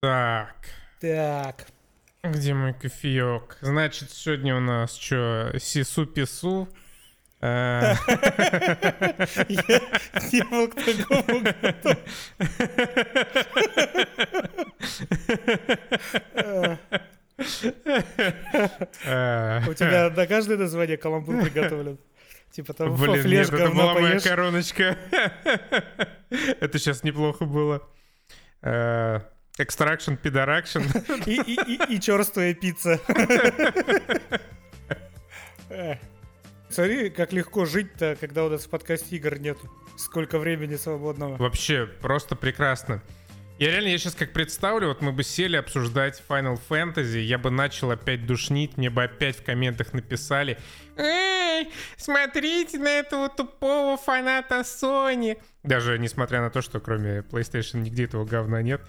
Так, Так. где мой кофеек? Значит, сегодня у нас что, сису-пису? Э, Я не был к такому готов. э, У тебя на каждое название каламбур приготовлен. Типа там Блин, нет, это была моя короночка. Это сейчас неплохо было. Extraction, пидоракшн. И, и, и, и черствая пицца. Смотри, как легко жить-то, когда у нас в подкасте игр нет. Сколько времени свободного. Вообще, просто прекрасно. Я реально, я сейчас как представлю, вот мы бы сели обсуждать Final Fantasy, я бы начал опять душнить, мне бы опять в комментах написали «Эй, смотрите на этого тупого фаната Sony!» Даже несмотря на то, что кроме PlayStation нигде этого говна нет.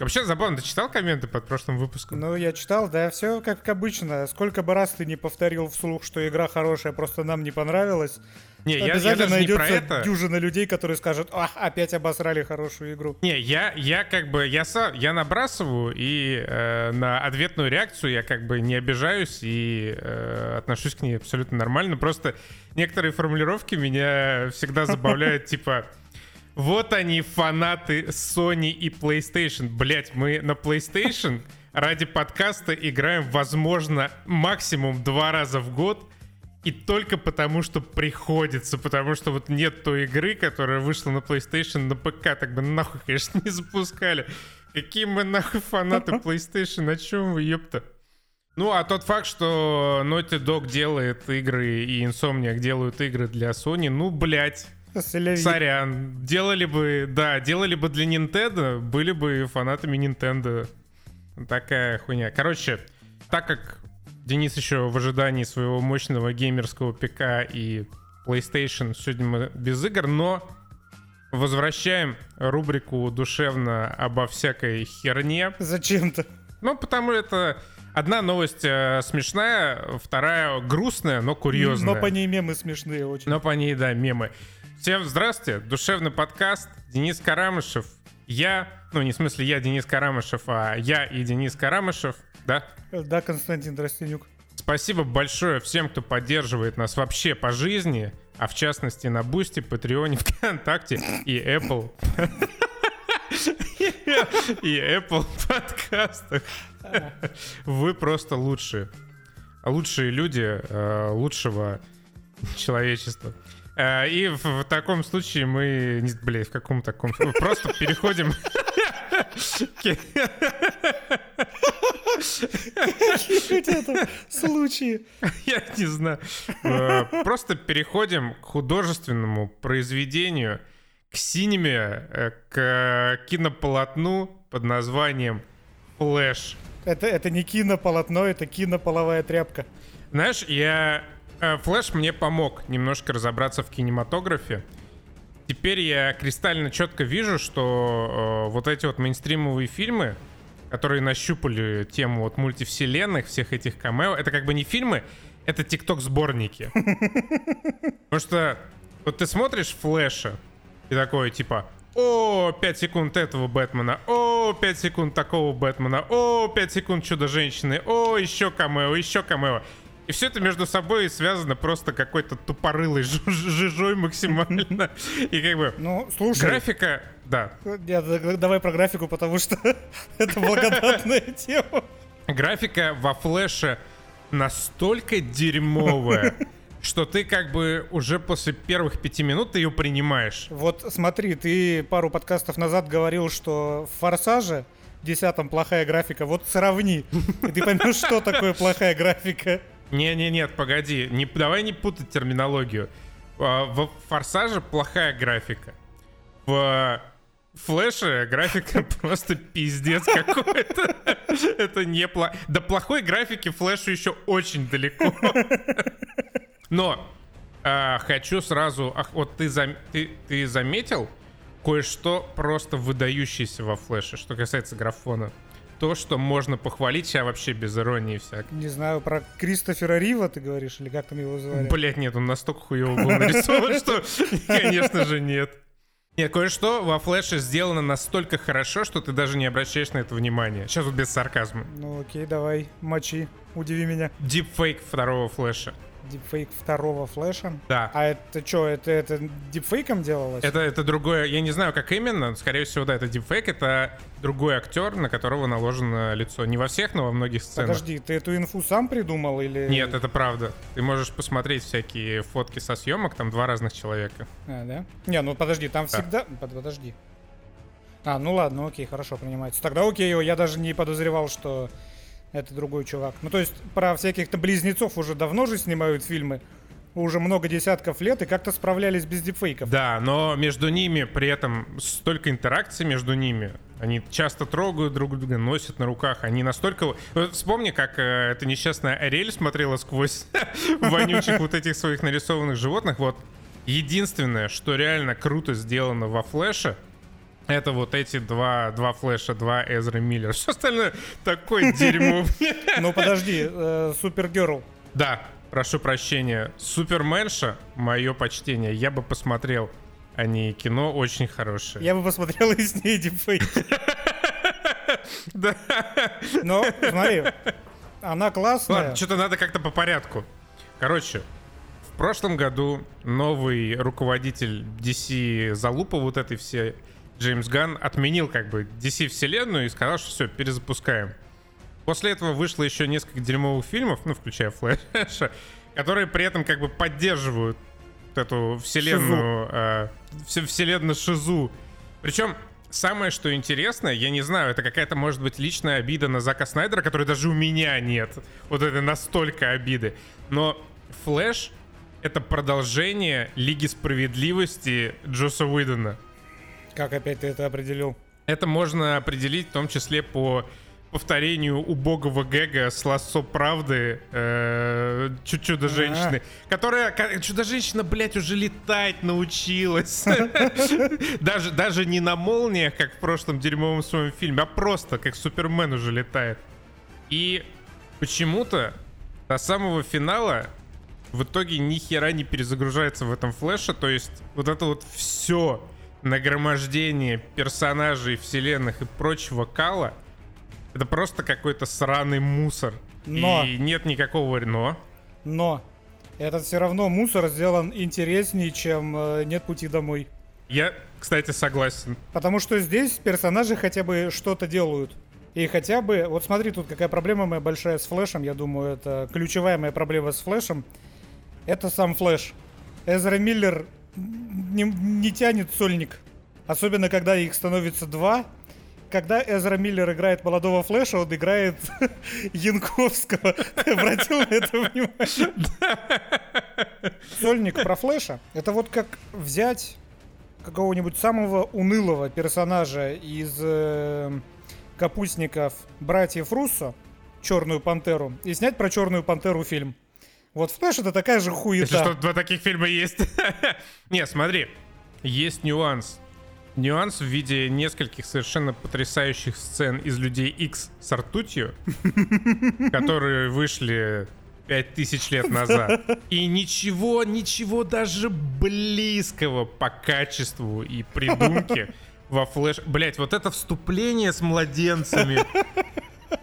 Вообще забавно, ты читал комменты под прошлым выпуском? Ну, я читал, да, все как обычно. Сколько бы раз ты не повторил вслух, что игра хорошая, просто нам не понравилась. не, я, я Обязательно даже не про найдется это. дюжина людей, которые скажут, ах, опять обосрали хорошую игру. Не, я, я как бы, я, сам, я набрасываю, и э, на ответную реакцию я как бы не обижаюсь и э, отношусь к ней абсолютно нормально. Просто некоторые формулировки меня всегда забавляют, типа... Вот они, фанаты Sony и PlayStation. Блять, мы на PlayStation ради подкаста играем, возможно, максимум два раза в год. И только потому, что приходится, потому что вот нет той игры, которая вышла на PlayStation, на ПК, так бы нахуй, конечно, не запускали. Какие мы нахуй фанаты PlayStation, о чем вы, ёпта? Ну, а тот факт, что Naughty Dog делает игры и Insomniac делают игры для Sony, ну, блядь. Сорян. Делали бы, да, делали бы для Nintendo, были бы фанатами Nintendo. Такая хуйня. Короче, так как Денис еще в ожидании своего мощного геймерского ПК и PlayStation, сегодня мы без игр, но возвращаем рубрику душевно обо всякой херне. Зачем-то? Ну, потому это одна новость э, смешная, вторая грустная, но курьезная. Но по ней мемы смешные очень. Но по ней, да, мемы. Всем здравствуйте, душевный подкаст, Денис Карамышев. Я, ну не в смысле я Денис Карамышев, а я и Денис Карамышев, да? Да, Константин Тростенюк. Спасибо большое всем, кто поддерживает нас вообще по жизни, а в частности на Boosty, Patreon е, ВКонтакте и Apple. И Apple подкастах. Вы просто лучшие. Лучшие люди э, лучшего человечества. Э, И в, таком случае мы... Блядь, в каком таком... Просто переходим... Какие это случаи? Я не знаю. Э, Просто переходим к художественному произведению, к синеме, э, к кинополотну под названием «Флэш». Это, это не кинополотно, это кинополовая тряпка. Знаешь, я... э, Флэш мне помог немножко разобраться в кинематографе. Теперь я кристально четко вижу, что э, вот эти вот мейнстримовые фильмы, которые нащупали тему вот мультивселенных, всех этих камео, это как бы не фильмы, это тикток-сборники. Потому что вот ты смотришь Флэша, и такой типа, о, 5 секунд этого Бэтмена, о, 5 секунд такого Бэтмена, о, 5 секунд Чудо-женщины, о, еще камео, еще камео. И все это между собой связано просто какой-то тупорылой жижой максимально. И как бы Ну, слушай, графика, да, давай про графику, потому что это благодатная тема. графика во флеше настолько дерьмовая, что ты как бы уже после первых пяти минут ее принимаешь. Вот смотри, ты пару подкастов назад говорил, что в «Форсаже» десятом плохая графика. Вот сравни, и ты поймешь, что такое плохая графика. Не-не, нет, погоди, не, давай не путать терминологию. А, В Форсаже плохая графика. В Флэше графика просто пиздец какой-то. Это не плохо. До плохой графики Флэшу еще очень далеко. Но а, хочу сразу... Вот ты заметил кое-что просто выдающееся во Флэше, что касается графона. То, что можно похвалить сейчас вообще без иронии всякой. Не знаю, про Кристофера Рива ты говоришь, или как там его звали? Блять, нет, он настолько хуево был нарисован, что, конечно же, нет. Нет, кое-что во флеше сделано настолько хорошо, что ты даже не обращаешь на это внимания. Сейчас вот без сарказма. Ну окей, давай, мочи, удиви меня. Дипфейк второго флеша. Дипфейк второго флеша? Да. А это что, это, это дипфейком делалось? Это, это другое, я не знаю, как именно, скорее всего, да, это дипфейк, это другой актер, на которого наложено лицо. Не во всех, но во многих сценах. Подожди, ты эту инфу сам придумал или... Нет, это правда. Ты можешь посмотреть всякие фотки со съемок, там два разных человека. А, да? Не, ну подожди, там Да. всегда... Под- Подожди. А, ну ладно, окей, хорошо, принимается. Тогда окей, я даже не подозревал, что это другой чувак. Ну то есть про всяких-то близнецов уже давно же снимают фильмы. Уже много десятков лет и как-то справлялись без дипфейков. Да, но между ними при этом столько интеракций между ними. Они часто трогают друг друга, носят на руках. Они настолько... Вот Вспомни, как э, эта несчастная Ариэль смотрела сквозь вонючих вот этих своих нарисованных животных. Вот единственное, что реально круто сделано во Флэше, это вот эти два, два флеша, два Эзра Миллер. Все остальное такое дерьмо. Ну подожди, э, Супергерл. Да, прошу прощения. Суперменша, мое почтение. Я бы посмотрел, а не кино, очень хорошее. Я бы посмотрел и с ней дипфейки. Да. Но, смотри, она классная. Ладно, что-то надо как-то по порядку. Короче, в прошлом году новый руководитель DC залупа вот этой все Джеймс Ганн отменил как бы DC вселенную и сказал, что все, перезапускаем. После этого вышло еще несколько дерьмовых фильмов, ну, включая Флэша, которые при этом как бы поддерживают эту вселенную, э, вселенную Шизу. Причем самое, что интересно, я не знаю, это какая-то, может быть, личная обида на Зака Снайдера, которой даже у меня нет. Вот это настолько обиды. Но Флэш — это продолжение Лиги Справедливости Джоса Уидона. Как опять ты это определил? Это можно определить в том числе по повторению убогого гэга с лассо правды э, чу- чудо-женщины, которая, чудо-женщина, блядь, уже летать научилась. Даже, даже не на молниях, как в прошлом дерьмовом своем фильме, а просто как Супермен уже летает. И почему-то до самого финала в итоге ни хера не перезагружается в этом флеше, то есть вот это вот все нагромождение персонажей, вселенных и прочего кала, это просто какой-то сраный мусор. Но. И нет никакого но. Но этот все равно мусор сделан интереснее, чем э, «Нет пути домой». Я, кстати, согласен. Потому что здесь персонажи хотя бы что-то делают. И хотя бы... Вот смотри, тут какая проблема моя большая с Флэшем. Я думаю, это ключевая моя проблема с Флэшем. Это сам Флэш. Эзра Миллер не, не тянет сольник. Особенно, когда их становится два. Когда Эзра Миллер играет молодого Флэша, он играет Янковского. Ты обратил на это внимание? Сольник про Флэша. Это вот как взять какого-нибудь самого унылого персонажа из э, капустников братьев Руссо, Черную пантеру, и снять про Черную пантеру фильм. Вот Флэш это такая же Если хуета. что, два таких фильма есть. Не, смотри, есть нюанс. Нюанс в виде нескольких совершенно потрясающих сцен из Людей X с ртутью, которые вышли 5000 лет назад. И ничего, ничего даже близкого по качеству и придумке во флеш... Блять, вот это вступление с младенцами.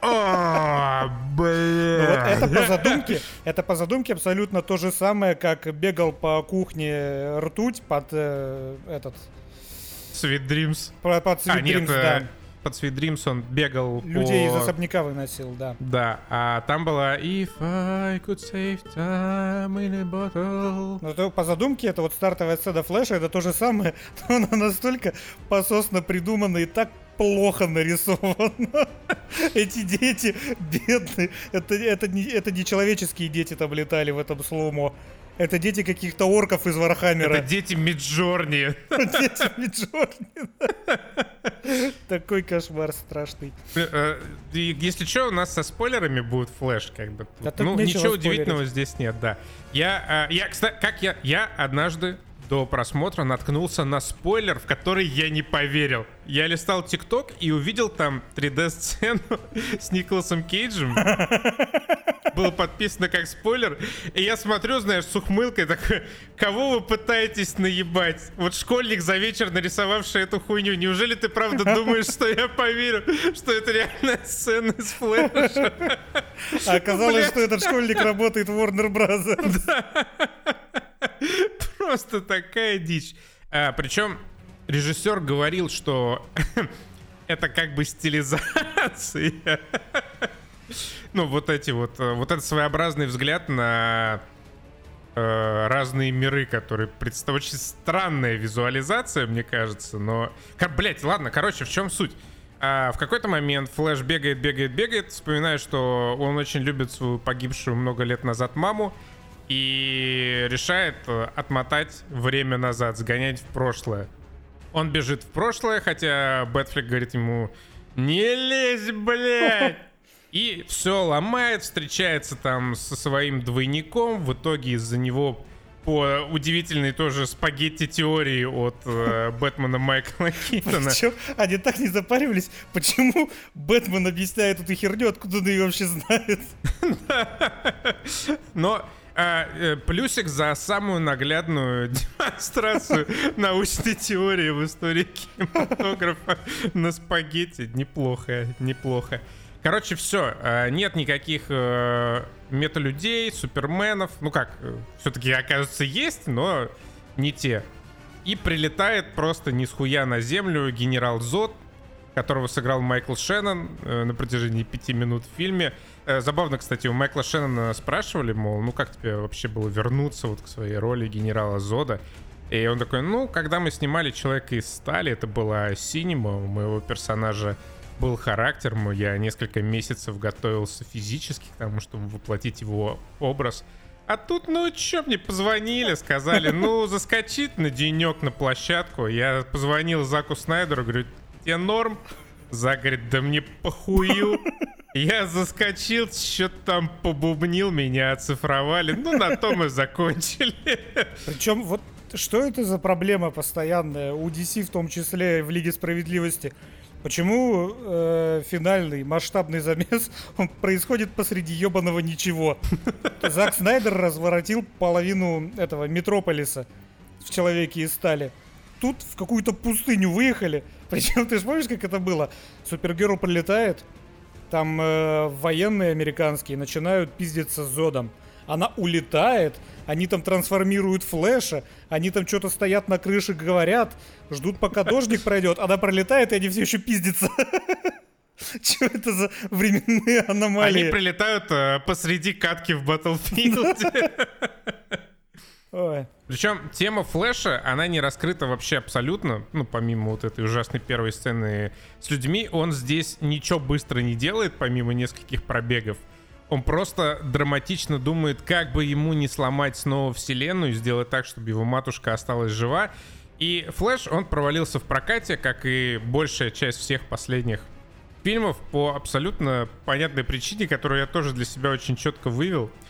А, Ну это по задумке, это по задумке абсолютно то же самое, как бегал по кухне ртуть под э, этот, Sweet Dreams. по- под Sweet А, нет, Dreams, э, да. под Sweet Dreams он бегал Людей из по... особняка выносил, да. Да, а там была If I could save time in a bottle. Но то по задумке, это вот стартовая сцена флеша, это то же самое, но она настолько пососно придумана и так плохо нарисована. Эти дети бедные, это, это, не, это не человеческие дети там летали в этом slow-mo. Это дети каких-то орков из Warhammer а. Это дети Midjourney. Дети Midjourney. Такой кошмар страшный. Э, и Если что, у нас со спойлерами будет флеш, как бы. Ну, нечего ничего удивительного здесь нет, да. Я, э, я, кстати, как я, я однажды до просмотра наткнулся на спойлер, в который я не поверил. Я листал ТикТок и увидел там 3D-сцену с Николасом Кейджем. Было подписано как спойлер. И я смотрю, знаешь, с ухмылкой такой, кого вы пытаетесь наебать? Вот школьник за вечер, нарисовавший эту хуйню. Неужели ты правда думаешь, что я поверю, что это реальная сцена из флэша? А оказалось, что этот школьник работает в Warner Bros. Просто такая дичь. А, причем режиссер говорил, что это как бы стилизация. ну, вот эти вот, э, вот этот своеобразный взгляд на э, разные миры, которые представляют очень странная визуализация, мне кажется, но... Блять, ладно, короче, в чем суть? А в какой-то момент Флэш бегает, бегает, бегает, вспоминая, что он очень любит свою погибшую много лет назад маму, и решает э, отмотать время назад, сгонять в прошлое. Он бежит в прошлое, хотя Бэтфлик говорит ему «Не лезь, блядь!» И все ломает, встречается там со своим двойником. В итоге из-за него по удивительной тоже спагетти теории от э, Бэтмена Майкла Китона. Причем они так не запаривались, почему Бэтмен объясняет эту херню, откуда он ее вообще знает. Но а, э, плюсик за самую наглядную демонстрацию научной теории в истории кинематографа на спагетти. Неплохо, неплохо. Короче, все. А, нет никаких э, металюдей, суперменов. Ну как, э, все-таки, оказывается, есть, но не те. И прилетает просто ни с хуя на землю генерал Зод, которого сыграл Майкл Шеннон э, на протяжении пяти минут в фильме. Э, забавно, кстати, у Майкла Шеннона спрашивали, мол, ну как тебе вообще было вернуться вот к своей роли генерала Зода? И он такой, ну, когда мы снимали «Человека из стали», это была синема, у моего персонажа был характер, я несколько месяцев готовился физически к тому, чтобы воплотить его образ. А тут, ну, чё мне позвонили, сказали, ну, заскочить на денек на площадку. Я позвонил Заку Снайдеру, говорю, тебе норм? Зак говорит, да мне похую. Я заскочил, что-то там побубнил, меня оцифровали. Ну, на том и закончили. Причем вот что это за проблема постоянная у DC в том числе в Лиге Справедливости? Почему э, финальный масштабный замес он происходит посреди ебаного ничего? Зак Снайдер разворотил половину этого Метрополиса в Человеке из стали. Тут в какую-то пустыню выехали. Причем ты помнишь, как это было? Супергерл прилетает, там э, военные американские начинают пиздиться с Зодом. Она улетает, они там трансформируют флеша, они там что-то стоят на крыше, говорят, ждут пока дождик пройдет, она пролетает, и они все еще пиздятся. Что это за временные аномалии? Они прилетают э, посреди катки в Battlefield. Ой. Причем тема Флэша, она не раскрыта вообще абсолютно, ну, помимо вот этой ужасной первой сцены с людьми, он здесь ничего быстро не делает, помимо нескольких пробегов. Он просто драматично думает, как бы ему не сломать снова вселенную, сделать так, чтобы его матушка осталась жива. И Флэш, он провалился в прокате, как и большая часть всех последних фильмов, по абсолютно понятной причине, которую я тоже для себя очень четко вывел —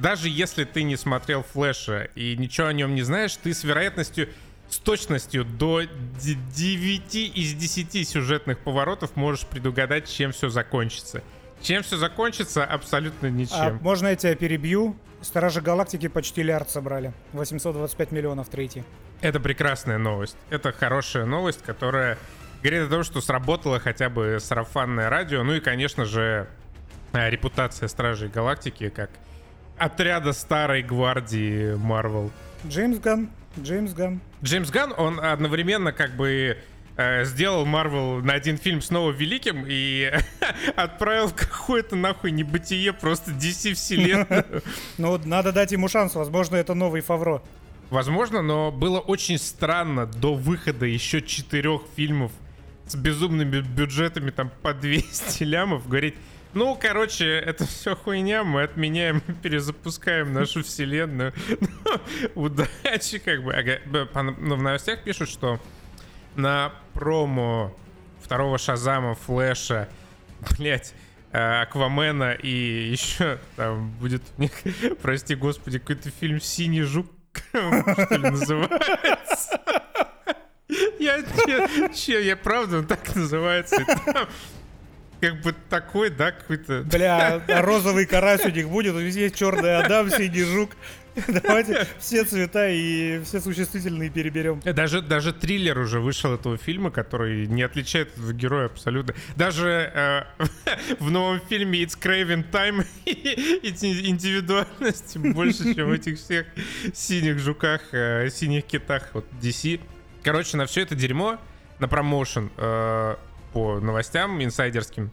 даже если ты не смотрел Флэша и ничего о нем не знаешь, ты с вероятностью, с точностью до 9 из 10 сюжетных поворотов можешь предугадать, чем все закончится. Чем все закончится, абсолютно ничем. А, можно я тебя перебью? Стражи Галактики почти лярд собрали. 825 миллионов третий. Это прекрасная новость. Это хорошая новость, которая говорит о том, что сработало хотя бы сарафанное радио. Ну и, конечно же, репутация Стражей Галактики как отряда старой гвардии Марвел. Джеймс Ган. Джеймс Ган. Джеймс Ган, он одновременно как бы э, сделал Марвел на один фильм снова великим и отправил какое-то нахуй небытие просто DC вселенную. Ну, надо дать ему шанс, возможно, это новый Фавро. Возможно, но было очень странно до выхода еще четырех фильмов с безумными бюджетами там по 200 лямов говорить, ну, короче, это все хуйня, мы отменяем, перезапускаем нашу вселенную. Удачи, как бы. Ну, в новостях пишут, что на промо второго Шазама, Флэша, блять, э, Аквамена и еще там будет у них, прости господи, какой-то фильм «Синий жук», что ли, называется. Я, я, я правда, он так называется. Как бы такой, да, какой-то... Бля, а розовый карась у них будет, здесь есть черный Адам, синий жук. Давайте все цвета и все существительные переберем. Даже, даже триллер уже вышел этого фильма, который не отличает этого героя абсолютно. Даже э, в новом фильме It's Craven Time индивидуальности больше, чем в этих всех синих жуках, э, синих китах вот DC. Короче, на все это дерьмо, на промоушен э, по новостям инсайдерским,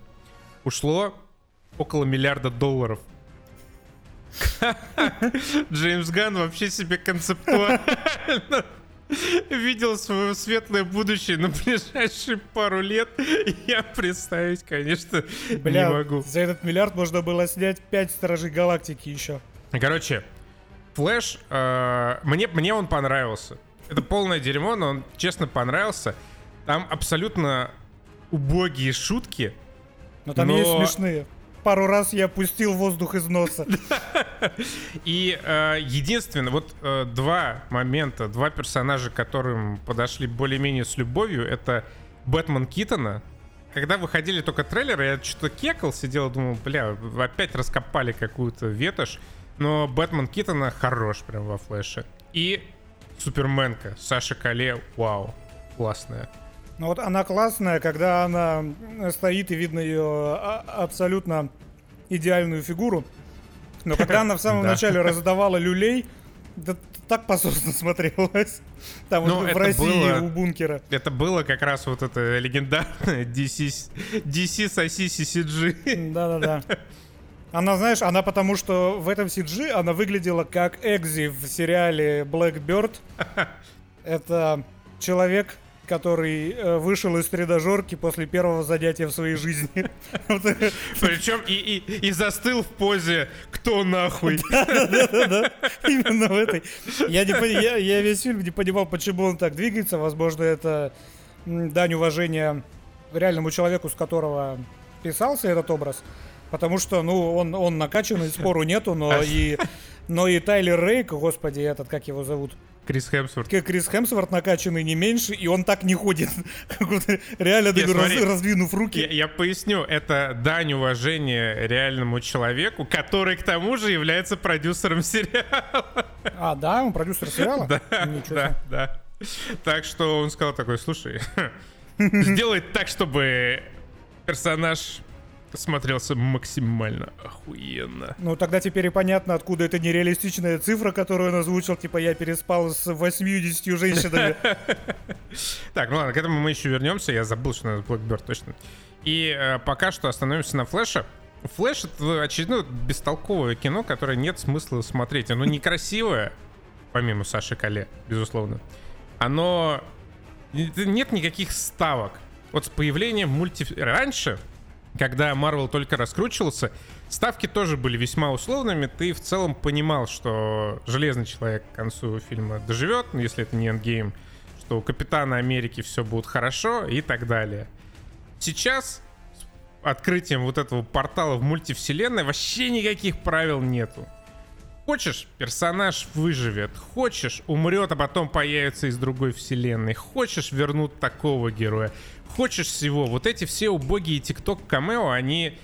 ушло около миллиарда долларов. Джеймс Ганн вообще себе концептуально видел свое светлое будущее на ближайшие пару лет. Я представить, конечно, Бля, не могу. За этот миллиард можно было снять 5 Стражей Галактики еще. Короче, Флэш, э, мне, мне он понравился. Это полное дерьмо, но он честно понравился. Там абсолютно убогие шутки. Но там но... есть смешные пару раз я пустил воздух из носа. И э, единственное, вот э, два момента, два персонажа, которым подошли более-менее с любовью, это Бэтмен Китона. Когда выходили только трейлеры, я что-то кекал, сидел думал, бля, опять раскопали какую-то ветошь. Но Бэтмен Китона хорош прям во флеше. И Суперменка, Саша Кале, вау, классная. Ну вот она классная, когда она стоит и видно ее а, абсолютно идеальную фигуру. Но когда она в самом начале раздавала люлей, да так пососно смотрелась. Там ну, вот в России было, у бункера. Это было как раз вот это легендарное DC, DC соси CCG. Да-да-да. Она, знаешь, она потому что в этом CG она выглядела как Экзи в сериале Blackbird. Это человек, который э, вышел из тренажерки после первого занятия в своей жизни. Причем и, застыл в позе «Кто нахуй?» Да-да-да, именно в этой. Я, весь фильм не понимал, почему он так двигается. Возможно, это дань уважения реальному человеку, с которого писался этот образ. Потому что, ну, он, он накачанный, спору нету, но и, но и Тайлер Рейк, господи, этот, как его зовут? Крис Хемсворт. Крис Хемсворт накачанный не меньше, и он так не ходит. Реально, Нет, раз, раздвинув руки. Я, я поясню, это дань уважения реальному человеку, который к тому же является продюсером сериала. А, да, он продюсер сериала? Да, да, да. Так что он сказал такой, слушай, сделай так, чтобы персонаж смотрелся максимально охуенно. Ну, тогда теперь и понятно, откуда это нереалистичная цифра, которую он озвучил, типа я переспал с 80 женщинами. Так, ну ладно, к этому мы еще вернемся, я забыл, что надо Blackbird точно. И э, пока что остановимся на Флэше. Флэш это очередное бестолковое кино, которое нет смысла смотреть. Оно некрасивое, помимо Саши Кале, безусловно. Оно... Нет никаких ставок. Вот с появлением мульти... Раньше когда Marvel только раскручивался, ставки тоже были весьма условными. Ты в целом понимал, что Железный Человек к концу фильма доживет, ну, если это не Endgame, что у Капитана Америки все будет хорошо и так далее. Сейчас с открытием вот этого портала в мультивселенной вообще никаких правил нету. Хочешь, персонаж выживет. Хочешь, умрет, а потом появится из другой вселенной. Хочешь, вернут такого героя хочешь всего. Вот эти все убогие тикток камео, они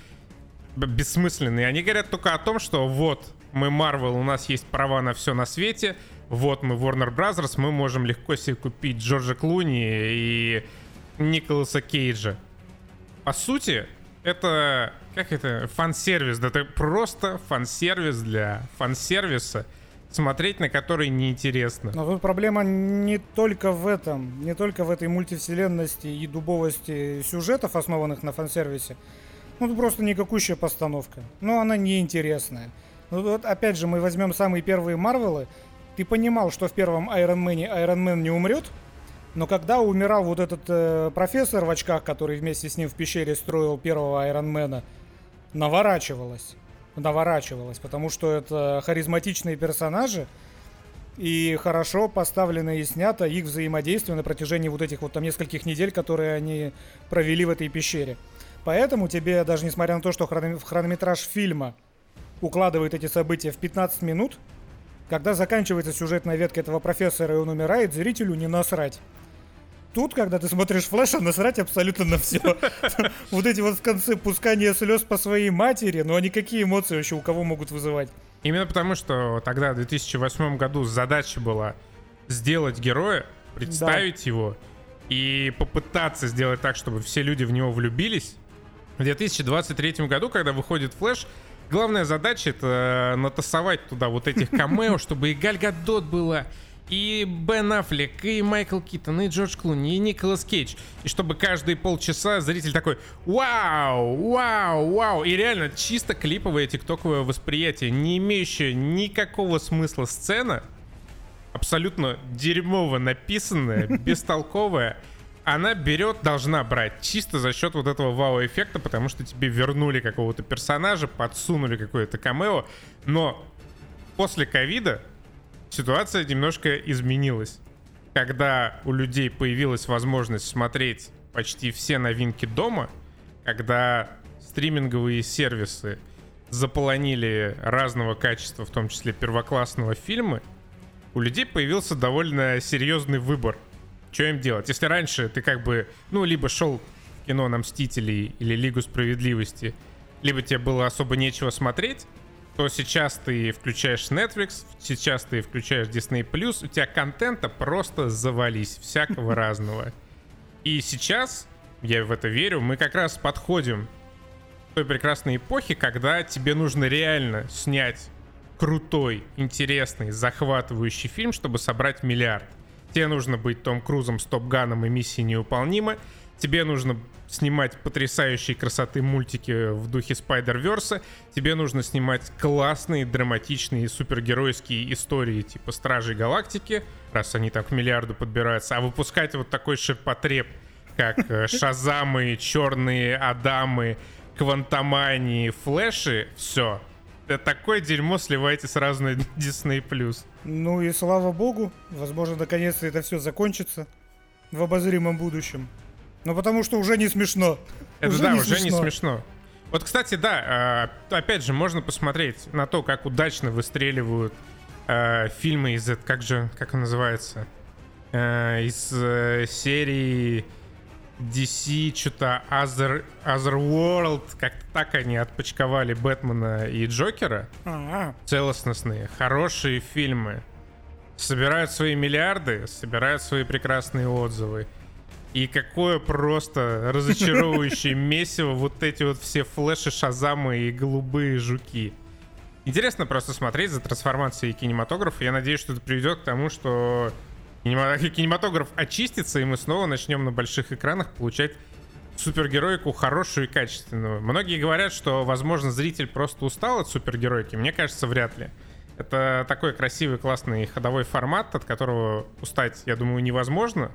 бессмысленные. Они говорят только о том, что вот мы Marvel, у нас есть права на все на свете. Вот мы Warner Brothers, мы можем легко себе купить Джорджа Клуни и Николаса Кейджа. По сути, это как это фан-сервис, да это просто фан-сервис для фан-сервиса смотреть на который неинтересно. Но тут проблема не только в этом, не только в этой мультивселенности и дубовости сюжетов, основанных на фан-сервисе. Ну, просто никакущая постановка. Но она неинтересная. Ну, вот опять же, мы возьмем самые первые Марвелы. Ты понимал, что в первом Iron Man не умрет, но когда умирал вот этот э, профессор в очках, который вместе с ним в пещере строил первого Айронмена, наворачивалось наворачивалось, потому что это харизматичные персонажи, и хорошо поставлено и снято их взаимодействие на протяжении вот этих вот там нескольких недель, которые они провели в этой пещере. Поэтому тебе, даже несмотря на то, что хронометраж фильма укладывает эти события в 15 минут, Когда заканчивается сюжетная ветка этого профессора, и он умирает, зрителю не насрать. Тут, когда ты смотришь флеша, насрать абсолютно на все. Вот эти вот в конце пускания слез по своей матери, ну они какие эмоции вообще у кого могут вызывать? Именно потому, что тогда, в 2008 году, задача была сделать героя, представить его и попытаться сделать так, чтобы все люди в него влюбились. В 2023 году, когда выходит Флэш, главная задача это натасовать туда вот этих камео, чтобы и Галь Гадот была, и Бен Аффлек, и Майкл Киттон, и Джордж Клуни, и Николас Кейдж. И чтобы каждые полчаса зритель такой «Вау! Вау! Вау!» И реально чисто клиповое тиктоковое восприятие, не имеющее никакого смысла сцена, абсолютно дерьмово написанная, бестолковая, она берет, должна брать чисто за счет вот этого вау-эффекта, потому что тебе вернули какого-то персонажа, подсунули какое-то камео, но после ковида ситуация немножко изменилась. Когда у людей появилась возможность смотреть почти все новинки дома, когда стриминговые сервисы заполонили разного качества, в том числе первоклассного фильма, у людей появился довольно серьезный выбор. Что им делать? Если раньше ты как бы, ну, либо шел в кино на Мстителей или Лигу Справедливости, либо тебе было особо нечего смотреть, то сейчас ты включаешь Netflix, сейчас ты включаешь Disney+, у тебя контента просто завались, всякого разного. И сейчас, я в это верю, мы как раз подходим к той прекрасной эпохе, когда тебе нужно реально снять крутой, интересный, захватывающий фильм, чтобы собрать миллиард. Тебе нужно быть Том Крузом с Top Gun ом и миссией невыполнима. Тебе нужно снимать потрясающие красоты мультики в духе Spider-Verse а, тебе нужно снимать классные, драматичные, супергеройские истории типа Стражей Галактики, раз они там к миллиарду подбираются, а выпускать вот такой ширпотреб, как э, Шазамы, Черные Адамы, Квантомании, Флэши, все. Это такое дерьмо сливайте сразу на Disney+. Ну и слава богу, возможно, наконец-то это все закончится в обозримом будущем. Ну потому что уже не смешно. Это уже да, не уже смешно. не смешно. Вот, кстати, да, э, опять же, можно посмотреть на то, как удачно выстреливают э, фильмы из, как же, как он называется, э, из серии DC, что-то Other, Otherworld, как-то так они отпочковали Бэтмена и Джокера. А-а. Целостностные, хорошие фильмы. Собирают свои миллиарды, собирают свои прекрасные отзывы. И какое просто разочаровывающее месиво вот эти вот все флеши, шазамы и голубые жуки. Интересно просто смотреть за трансформацией кинематографа. Я надеюсь, что это приведет к тому, что кинематограф очистится, и мы снова начнем на больших экранах получать супергероику хорошую и качественную. Многие говорят, что, возможно, зритель просто устал от супергероики. Мне кажется, вряд ли. Это такой красивый, классный ходовой формат, от которого устать, я думаю, невозможно.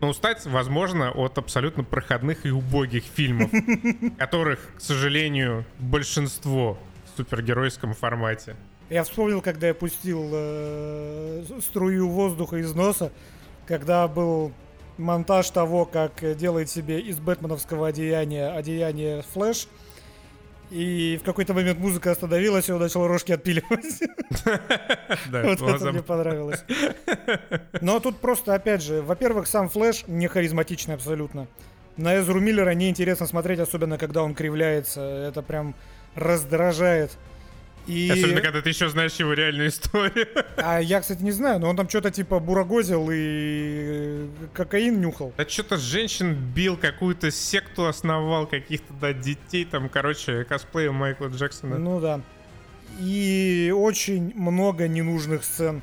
Но устать, возможно, от абсолютно проходных и убогих фильмов, которых, к сожалению, большинство в супергеройском формате. Я вспомнил, когда я пустил э, струю воздуха из носа, когда был монтаж того, как делает себе из бэтменовского одеяния одеяние Флэш, и в какой-то момент музыка остановилась, и он начал рожки отпиливать. Вот это мне понравилось. Но тут просто, опять же, во-первых, сам Флэш не харизматичный абсолютно. На Эзру Миллера неинтересно смотреть, особенно когда он кривляется. Это прям раздражает. И... Особенно, когда ты еще знаешь его реальную историю. А я, кстати, не знаю, но он там что-то типа бурагозил и кокаин нюхал. Да что-то женщин бил, какую-то секту основал, каких-то, да, детей, там, короче, косплея Майкла Джексона. Ну да. И очень много ненужных сцен.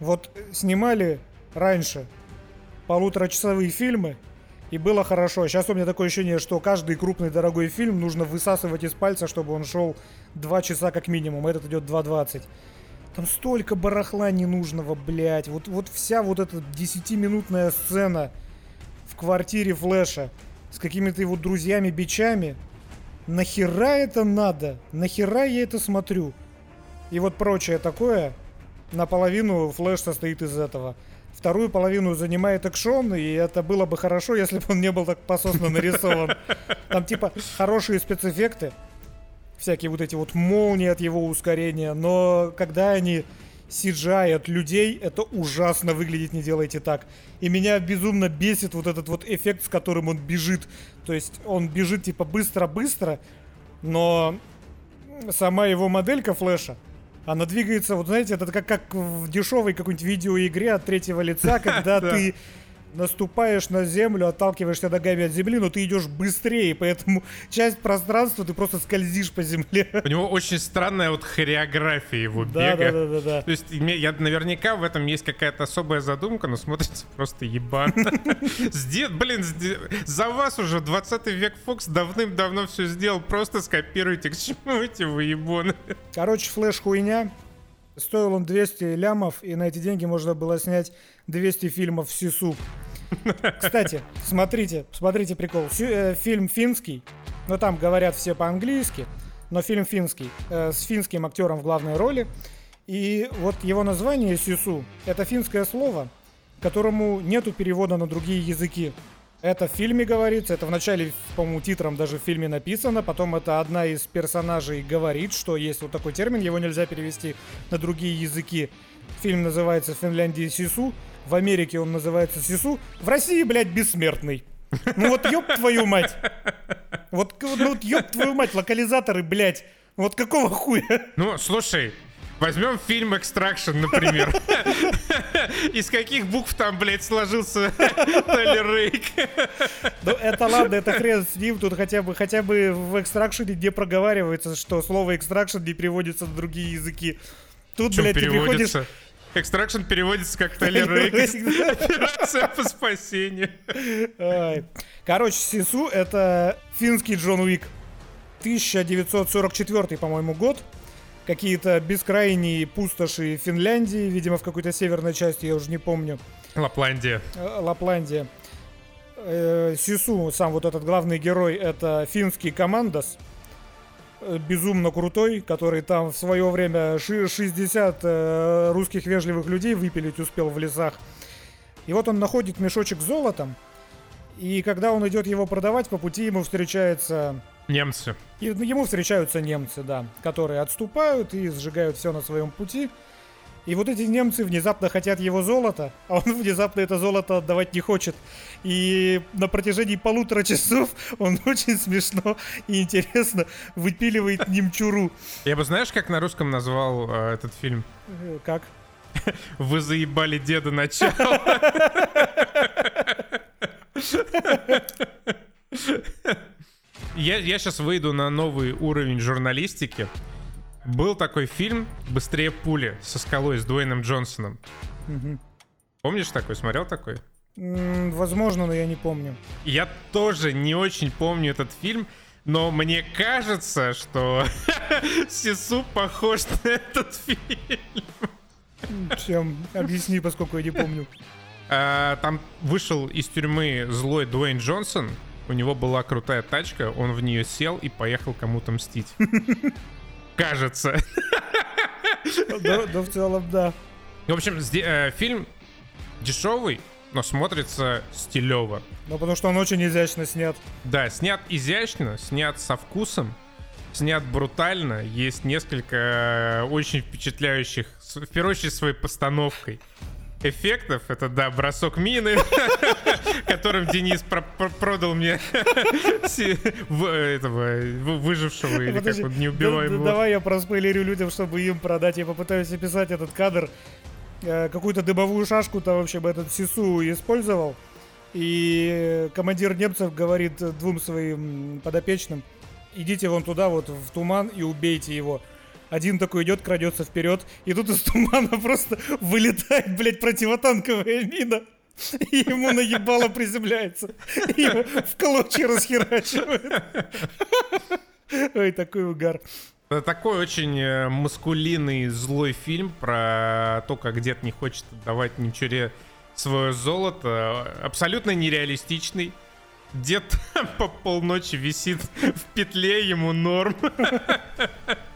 Вот снимали раньше полуторачасовые фильмы, и было хорошо. Сейчас у меня такое ощущение, что каждый крупный дорогой фильм нужно высасывать из пальца, чтобы он шел 2 часа как минимум. Этот идет 2.20. Там столько барахла ненужного, блядь. Вот, вот вся вот эта 10-минутная сцена в квартире Флэша с какими-то его друзьями-бичами. Нахера это надо? Нахера я это смотрю? И вот прочее такое. Наполовину Флэш состоит из этого вторую половину занимает экшон, и это было бы хорошо, если бы он не был так пососно нарисован. Там типа хорошие спецэффекты, всякие вот эти вот молнии от его ускорения, но когда они CGI от людей, это ужасно выглядит, не делайте так. И меня безумно бесит вот этот вот эффект, с которым он бежит. То есть он бежит типа быстро-быстро, но сама его моделька флеша, она двигается, вот знаете, это как, как в дешевой какой-нибудь видеоигре от третьего лица, когда ты наступаешь на землю, отталкиваешься ногами от земли, но ты идешь быстрее, поэтому часть пространства ты просто скользишь по земле. У него очень странная вот хореография его Да, бега. да, да, да, да. То есть я наверняка в этом есть какая-то особая задумка, но смотрится просто ебано. Сде- Блин, за вас уже 20 век Фокс давным-давно все сделал. Просто скопируйте, к чему эти выебоны. Короче, флеш хуйня. Стоил он 200 лямов, и на эти деньги можно было снять 200 фильмов в СИСУ. Кстати, смотрите, смотрите прикол. Э, фильм финский, но там говорят все по-английски, но фильм финский, э, с финским актером в главной роли. И вот его название СИСУ — это финское слово, которому нету перевода на другие языки. Это в фильме говорится, это в начале, по-моему, титром даже в фильме написано, потом это одна из персонажей говорит, что есть вот такой термин, его нельзя перевести на другие языки. Фильм называется в Финляндии Сису, в Америке он называется Сису, в России, блядь, бессмертный. Ну вот ёб твою мать. Вот, ну вот ёб твою мать, локализаторы, блядь. Вот какого хуя? Ну, слушай, возьмем фильм «Extraction», например. Из каких букв там, блядь, сложился Тайлер Рейк? Ну это ладно, это хрен с ним, тут хотя бы, хотя бы в Extraction е не проговаривается, что слово extraction не переводится на другие языки. Тут, Чем блядь, ты приходишь... переводится? Extraction переводится как Тайлер Рейк. Операция по спасению. Короче, Сису это финский Джон Уик. 1944, по-моему, год. Какие-то бескрайние пустоши Финляндии, видимо, в какой-то северной части, я уже не помню. Лапландия. Э, Лапландия. Э, Сису, сам вот этот главный герой, это финский командос. Э, Безумно крутой, который там в свое время ши- 60 э, русских вежливых людей выпилить успел в лесах. И вот он находит мешочек с золотом. И когда он идет его продавать, по пути ему встречается Немцы. и ему встречаются немцы, да, которые отступают и сжигают все на своем пути. И вот эти немцы внезапно хотят его золото, а он внезапно это золото отдавать не хочет. И на протяжении полутора часов он очень смешно и интересно выпиливает немчуру. Я бы знаешь, как на русском назвал э, этот фильм? Э, Как? Вы заебали деда начало. Я, я сейчас выйду на новый уровень журналистики. Был такой фильм «Быстрее пули» со скалой с Дуэйном Джонсоном. Мгм. Помнишь такой? Смотрел такой? М, Возможно, но я не помню. Я тоже не очень помню этот фильм, но мне кажется, что Сису похож на этот фильм. Чем? Объясни, поскольку я не помню. А, Там вышел из тюрьмы злой Дуэйн Джонсон. У него была крутая тачка, он в нее сел и поехал кому-то мстить. Кажется. Да, в целом, да. В общем, э, фильм дешевый, но смотрится стилево. Ну, потому что он очень изящно снят. Да, снят изящно, снят со вкусом, снят брутально. Есть несколько э, очень впечатляющих, в первую очередь своей постановкой эффектов. Это, да, бросок мины, которым Денис про- про- продал мне этого выжившего или как он, неубиваемого. Давай я проспойлерю людям, чтобы им продать. Я попытаюсь описать этот кадр. Э, Какую-то дымовую шашку-то, в общем, этот Сису использовал. И командир немцев говорит двум своим подопечным, идите вон туда, вот в туман и убейте его. Один такой идет, крадется вперед, и тут из тумана просто вылетает, блядь, противотанковая мина. И ему наебало приземляется. И его в клочья расхерачивает. Ой, такой угар. Это такой очень э, маскулинный злой фильм про то, как дед не хочет отдавать ничего свое золото. Абсолютно нереалистичный. Дед по полночи висит в петле, ему норм.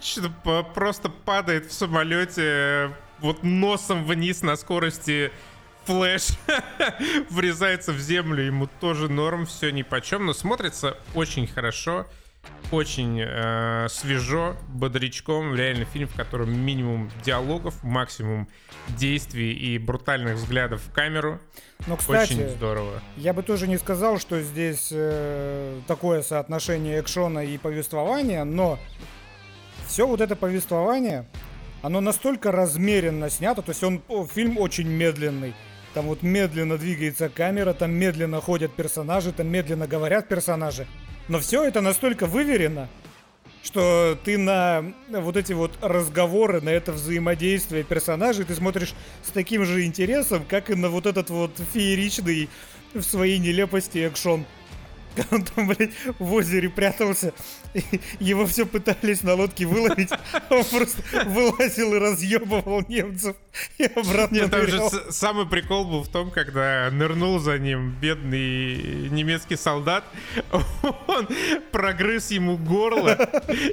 Что-то просто падает в самолете э, вот носом вниз на скорости Флэш врезается в землю, ему тоже норм, все ни по чем, но смотрится очень хорошо. Очень э, свежо, бодрячком. Реально фильм, в котором минимум диалогов, максимум действий и брутальных взглядов в камеру. Но, кстати, очень здорово. Я бы тоже не сказал, что здесь э, такое соотношение экшена и повествования, но все вот это повествование, оно настолько размеренно снято, то есть он фильм очень медленный. Там вот медленно двигается камера, там медленно ходят персонажи, там медленно говорят персонажи. Но все это настолько выверено, что ты на вот эти вот разговоры, на это взаимодействие персонажей ты смотришь с таким же интересом, как и на вот этот вот фееричный в своей нелепости экшон. Он там, блядь, в озере прятался. Его все пытались на лодке выловить. Он просто вылазил и разъебывал немцев. И обратно Нет, там же самый прикол был в том, когда нырнул за ним бедный немецкий солдат. Он прогрыз ему горло.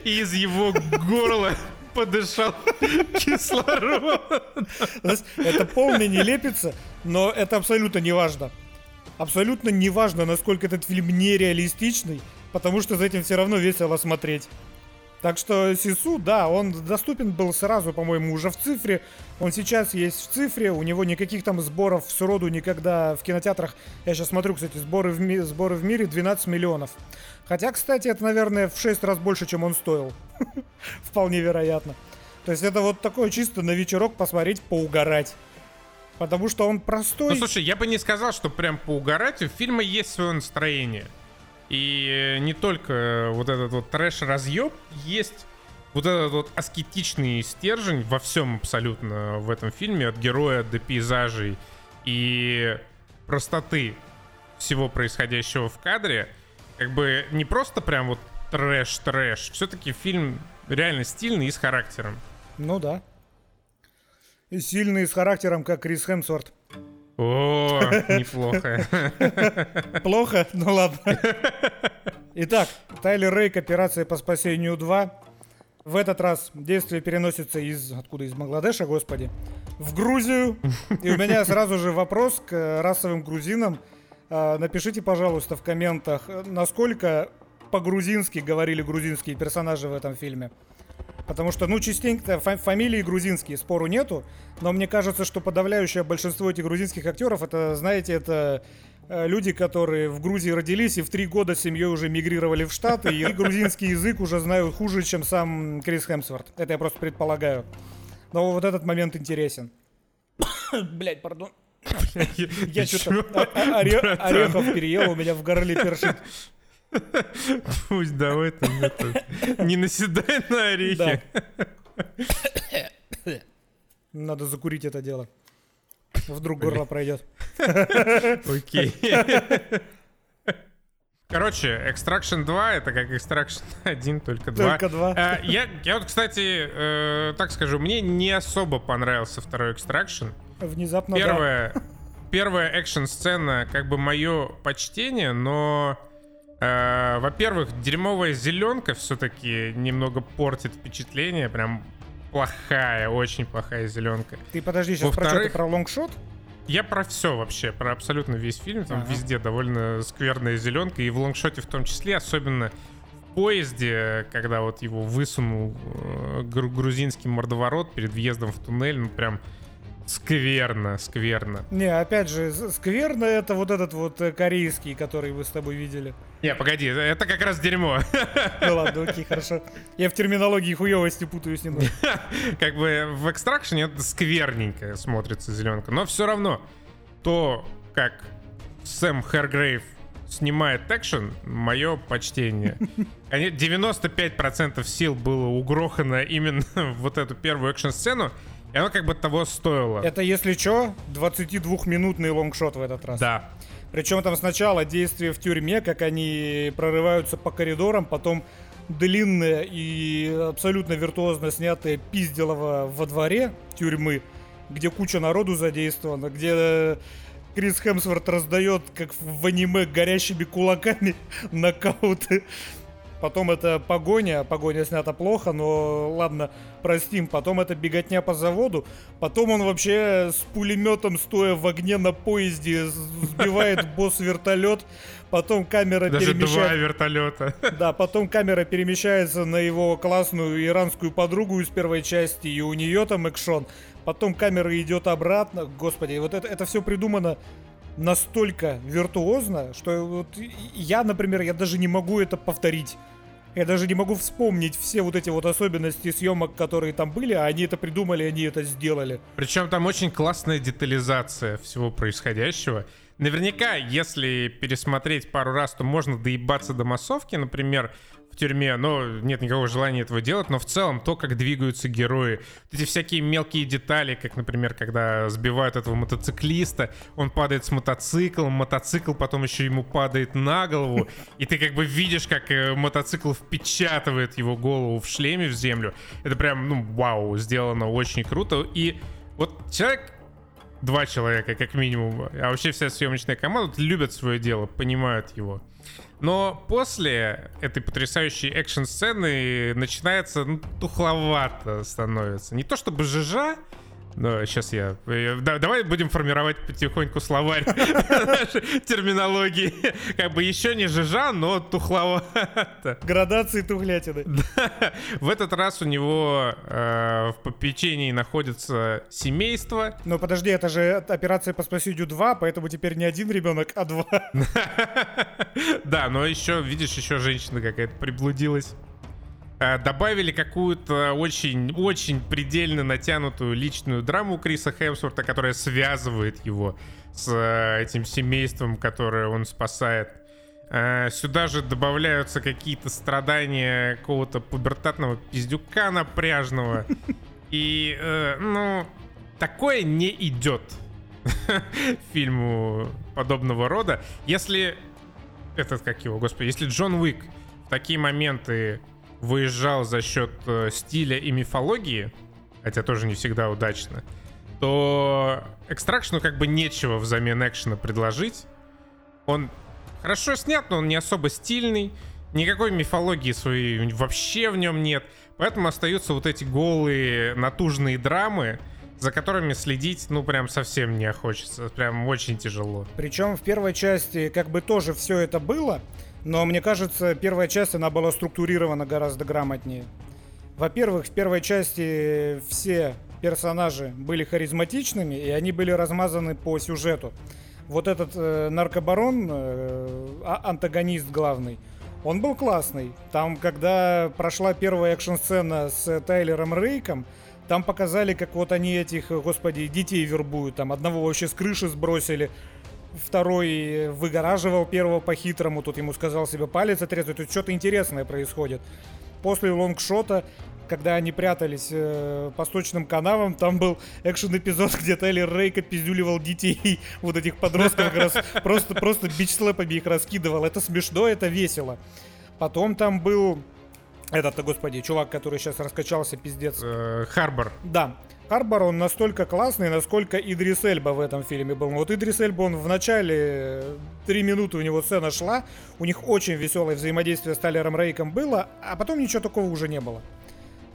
И из его горла подышал кислород. Это полный нелепица, но это абсолютно не важно абсолютно неважно, насколько этот фильм нереалистичный, потому что за этим все равно весело смотреть. Так что Сису, да, он доступен был сразу, по-моему, уже в цифре. Он сейчас есть в цифре, у него никаких там сборов сроду никогда в кинотеатрах. Я сейчас смотрю, кстати, сборы в, ми- сборы в мире 12 миллионов. Хотя, кстати, это, наверное, в 6 раз больше, чем он стоил. Вполне вероятно. То есть это вот такой чисто на вечерок посмотреть, поугарать. Потому что он простой. Ну, слушай, я бы не сказал, что прям поугарать. У фильма есть свое настроение. И не только вот этот вот трэш-разъеб, есть вот этот вот аскетичный стержень во всем абсолютно в этом фильме, от героя до пейзажей и простоты всего происходящего в кадре. Как бы не просто прям вот трэш-трэш. Все-таки фильм реально стильный и с характером. Ну да. И сильный с характером, как Крис Хемсворт. О, неплохо. Плохо? Ну ладно. Итак, Тайлер Рейк, операция по спасению 2. В этот раз действие переносится из... Откуда? Из Бангладеша, господи. В Грузию. И у меня сразу же вопрос к расовым грузинам. А, напишите, пожалуйста, в комментах, насколько по-грузински говорили грузинские персонажи в этом фильме. Потому что, ну, частенько фамилии грузинские, спору нету. Но мне кажется, что подавляющее большинство этих грузинских актеров, это, знаете, это э, люди, которые в Грузии родились и в три года с семьей уже мигрировали в Штаты, и грузинский язык уже знают хуже, чем сам Крис Хемсворт. Это я просто предполагаю. Но вот этот момент интересен. Блять, пардон. Я что-то орехов переел, у меня в горле першит. Пусть давай там это, не наседай на орехи. Надо закурить это дело. Вдруг горло пройдет. Окей. Короче, Extraction 2 это как Extraction 1, только 2. Только 2. А, я, я вот, кстати, э, так скажу, мне не особо понравился второй Extraction. Внезапно, Первая, да. первая экшн-сцена, как бы мое почтение, но Э, во-первых, дерьмовая зеленка все-таки немного портит впечатление. Прям плохая, очень плохая зеленка. Ты подожди, сейчас про что, ты про лонгшот? Я про все вообще, про абсолютно весь фильм. Там ага. везде довольно скверная зеленка. И в лонгшоте в том числе, особенно в поезде, когда вот его высунул э, грузинский мордоворот перед въездом в туннель, ну прям Скверно, скверно. Не, опять же, скверно это вот этот вот э, корейский, который вы с тобой видели. Не, погоди, это как раз дерьмо. Ну ладно, окей, хорошо. Я в терминологии хуевости путаюсь немного. Как бы в экстракшене это скверненько смотрится зеленка, но все равно то, как Сэм Хергрейв снимает экшен, мое почтение. 95% сил было угрохано именно в вот эту первую экшн-сцену, и оно как бы того стоило. Это, если что, 22-минутный лонгшот в этот раз. Да. Причем там сначала действие в тюрьме, как они прорываются по коридорам, потом длинное и абсолютно виртуозно снятое пизделово во дворе тюрьмы, где куча народу задействована, где Крис Хемсворт раздает, как в аниме, горящими кулаками нокауты Потом это погоня, погоня снята плохо, но ладно, простим. Потом это беготня по заводу. Потом он вообще с пулеметом, стоя в огне на поезде, сбивает босс вертолет. Потом камера Даже перемещается... два вертолета. Да, потом камера перемещается на его классную иранскую подругу из первой части, и у нее там экшон. Потом камера идет обратно. Господи, вот это, это все придумано настолько виртуозно, что вот я, например, я даже не могу это повторить. Я даже не могу вспомнить все вот эти вот особенности съемок, которые там были, а они это придумали, они это сделали. Причем там очень классная детализация всего происходящего. Наверняка, если пересмотреть пару раз, то можно доебаться до массовки, например, тюрьме, но нет никакого желания этого делать, но в целом то, как двигаются герои, эти всякие мелкие детали, как, например, когда сбивают этого мотоциклиста, он падает с мотоциклом, мотоцикл потом еще ему падает на голову, и ты как бы видишь, как э, мотоцикл впечатывает его голову в шлеме в землю. Это прям, ну, вау, сделано очень круто. И вот человек два человека, как минимум, а вообще вся съемочная команда любят свое дело, понимают его. Но после этой потрясающей экшн-сцены начинается ну, тухловато становится. Не то чтобы жижа, но сейчас я... Да, давай будем формировать потихоньку словарь терминологии. Как бы еще не жижа, но тухловато. Градации тухлятины. В этот раз у него э, в попечении находится семейство. Но подожди, это же операция по спасению 2, поэтому теперь не один ребенок, а два. Да, но еще, видишь, еще женщина какая-то приблудилась. Э, добавили какую-то очень-очень предельно натянутую личную драму Криса Хемсворта, которая связывает его с э, этим семейством, которое он спасает. Э, сюда же добавляются какие-то страдания какого-то пубертатного пиздюка напряжного. И, ну, такое не идет фильму подобного рода. Если этот, как его, господи, если Джон Уик в такие моменты выезжал за счет э, стиля и мифологии, хотя тоже не всегда удачно, то экстракшну как бы нечего взамен экшена предложить. Он хорошо снят, но он не особо стильный. Никакой мифологии своей вообще в нем нет. Поэтому остаются вот эти голые, натужные драмы, за которыми следить, ну, прям совсем не хочется. Прям очень тяжело. Причем в первой части как бы тоже все это было, но мне кажется, первая часть, она была структурирована гораздо грамотнее. Во-первых, в первой части все персонажи были харизматичными, и они были размазаны по сюжету. Вот этот э, наркобарон, э, а, антагонист главный, он был классный. Там, когда прошла первая экшн-сцена с Тайлером Рейком, там показали, как вот они этих, господи, детей вербуют. Там одного вообще с крыши сбросили, второй выгораживал первого по-хитрому, тут ему сказал себе палец отрезать, тут что-то интересное происходит. После лонгшота, когда они прятались э, по сточным канавам, там был экшен-эпизод, где Тайлер Рейк опиздюливал детей, вот этих подростков, раз просто, просто бич-слэпами их раскидывал. Это смешно, это весело. Потом там был этот, господи, чувак, который сейчас раскачался, пиздец. Э, Харбор. Да. Харбор, он настолько классный, насколько Идрис Эльба в этом фильме был. Вот Идрис Эльба, он в начале э, три минуты у него сцена шла, у них очень веселое взаимодействие с Талером Рейком было, а потом ничего такого уже не было.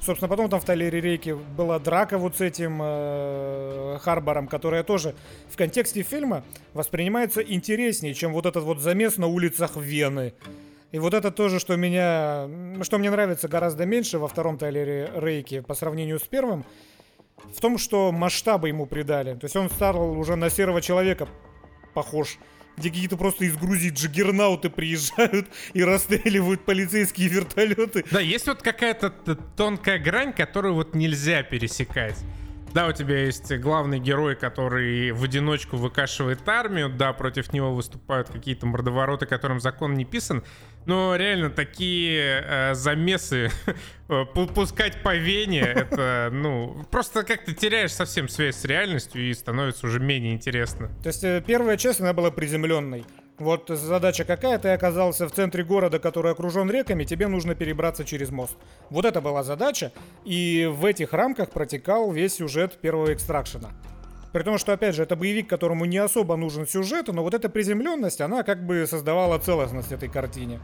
Собственно, потом там в Талере Рейке была драка вот с этим э, Харбором, которая тоже в контексте фильма воспринимается интереснее, чем вот этот вот замес на улицах Вены. И вот это тоже, что меня, что мне нравится гораздо меньше во втором Тайлере Рейке по сравнению с первым, в том, что масштабы ему придали. То есть он стал уже на серого человека похож где какие-то просто из Грузии джиггернауты приезжают и расстреливают полицейские вертолеты. Да, есть вот какая-то тонкая грань, которую вот нельзя пересекать. Да, у тебя есть главный герой, который в одиночку выкашивает армию, да, против него выступают какие-то мордовороты, которым закон не писан, но реально такие э, замесы пускать по вене, это, ну, просто как-то теряешь совсем связь с реальностью и становится уже менее интересно. То есть э, первая часть, она была приземленной. Вот задача какая, ты оказался в центре города, который окружен реками, тебе нужно перебраться через мост. Вот это была задача, и в этих рамках протекал весь сюжет первого экстракшена. При том, что, опять же, это боевик, которому не особо нужен сюжет, но вот эта приземленность, она как бы создавала целостность этой картине.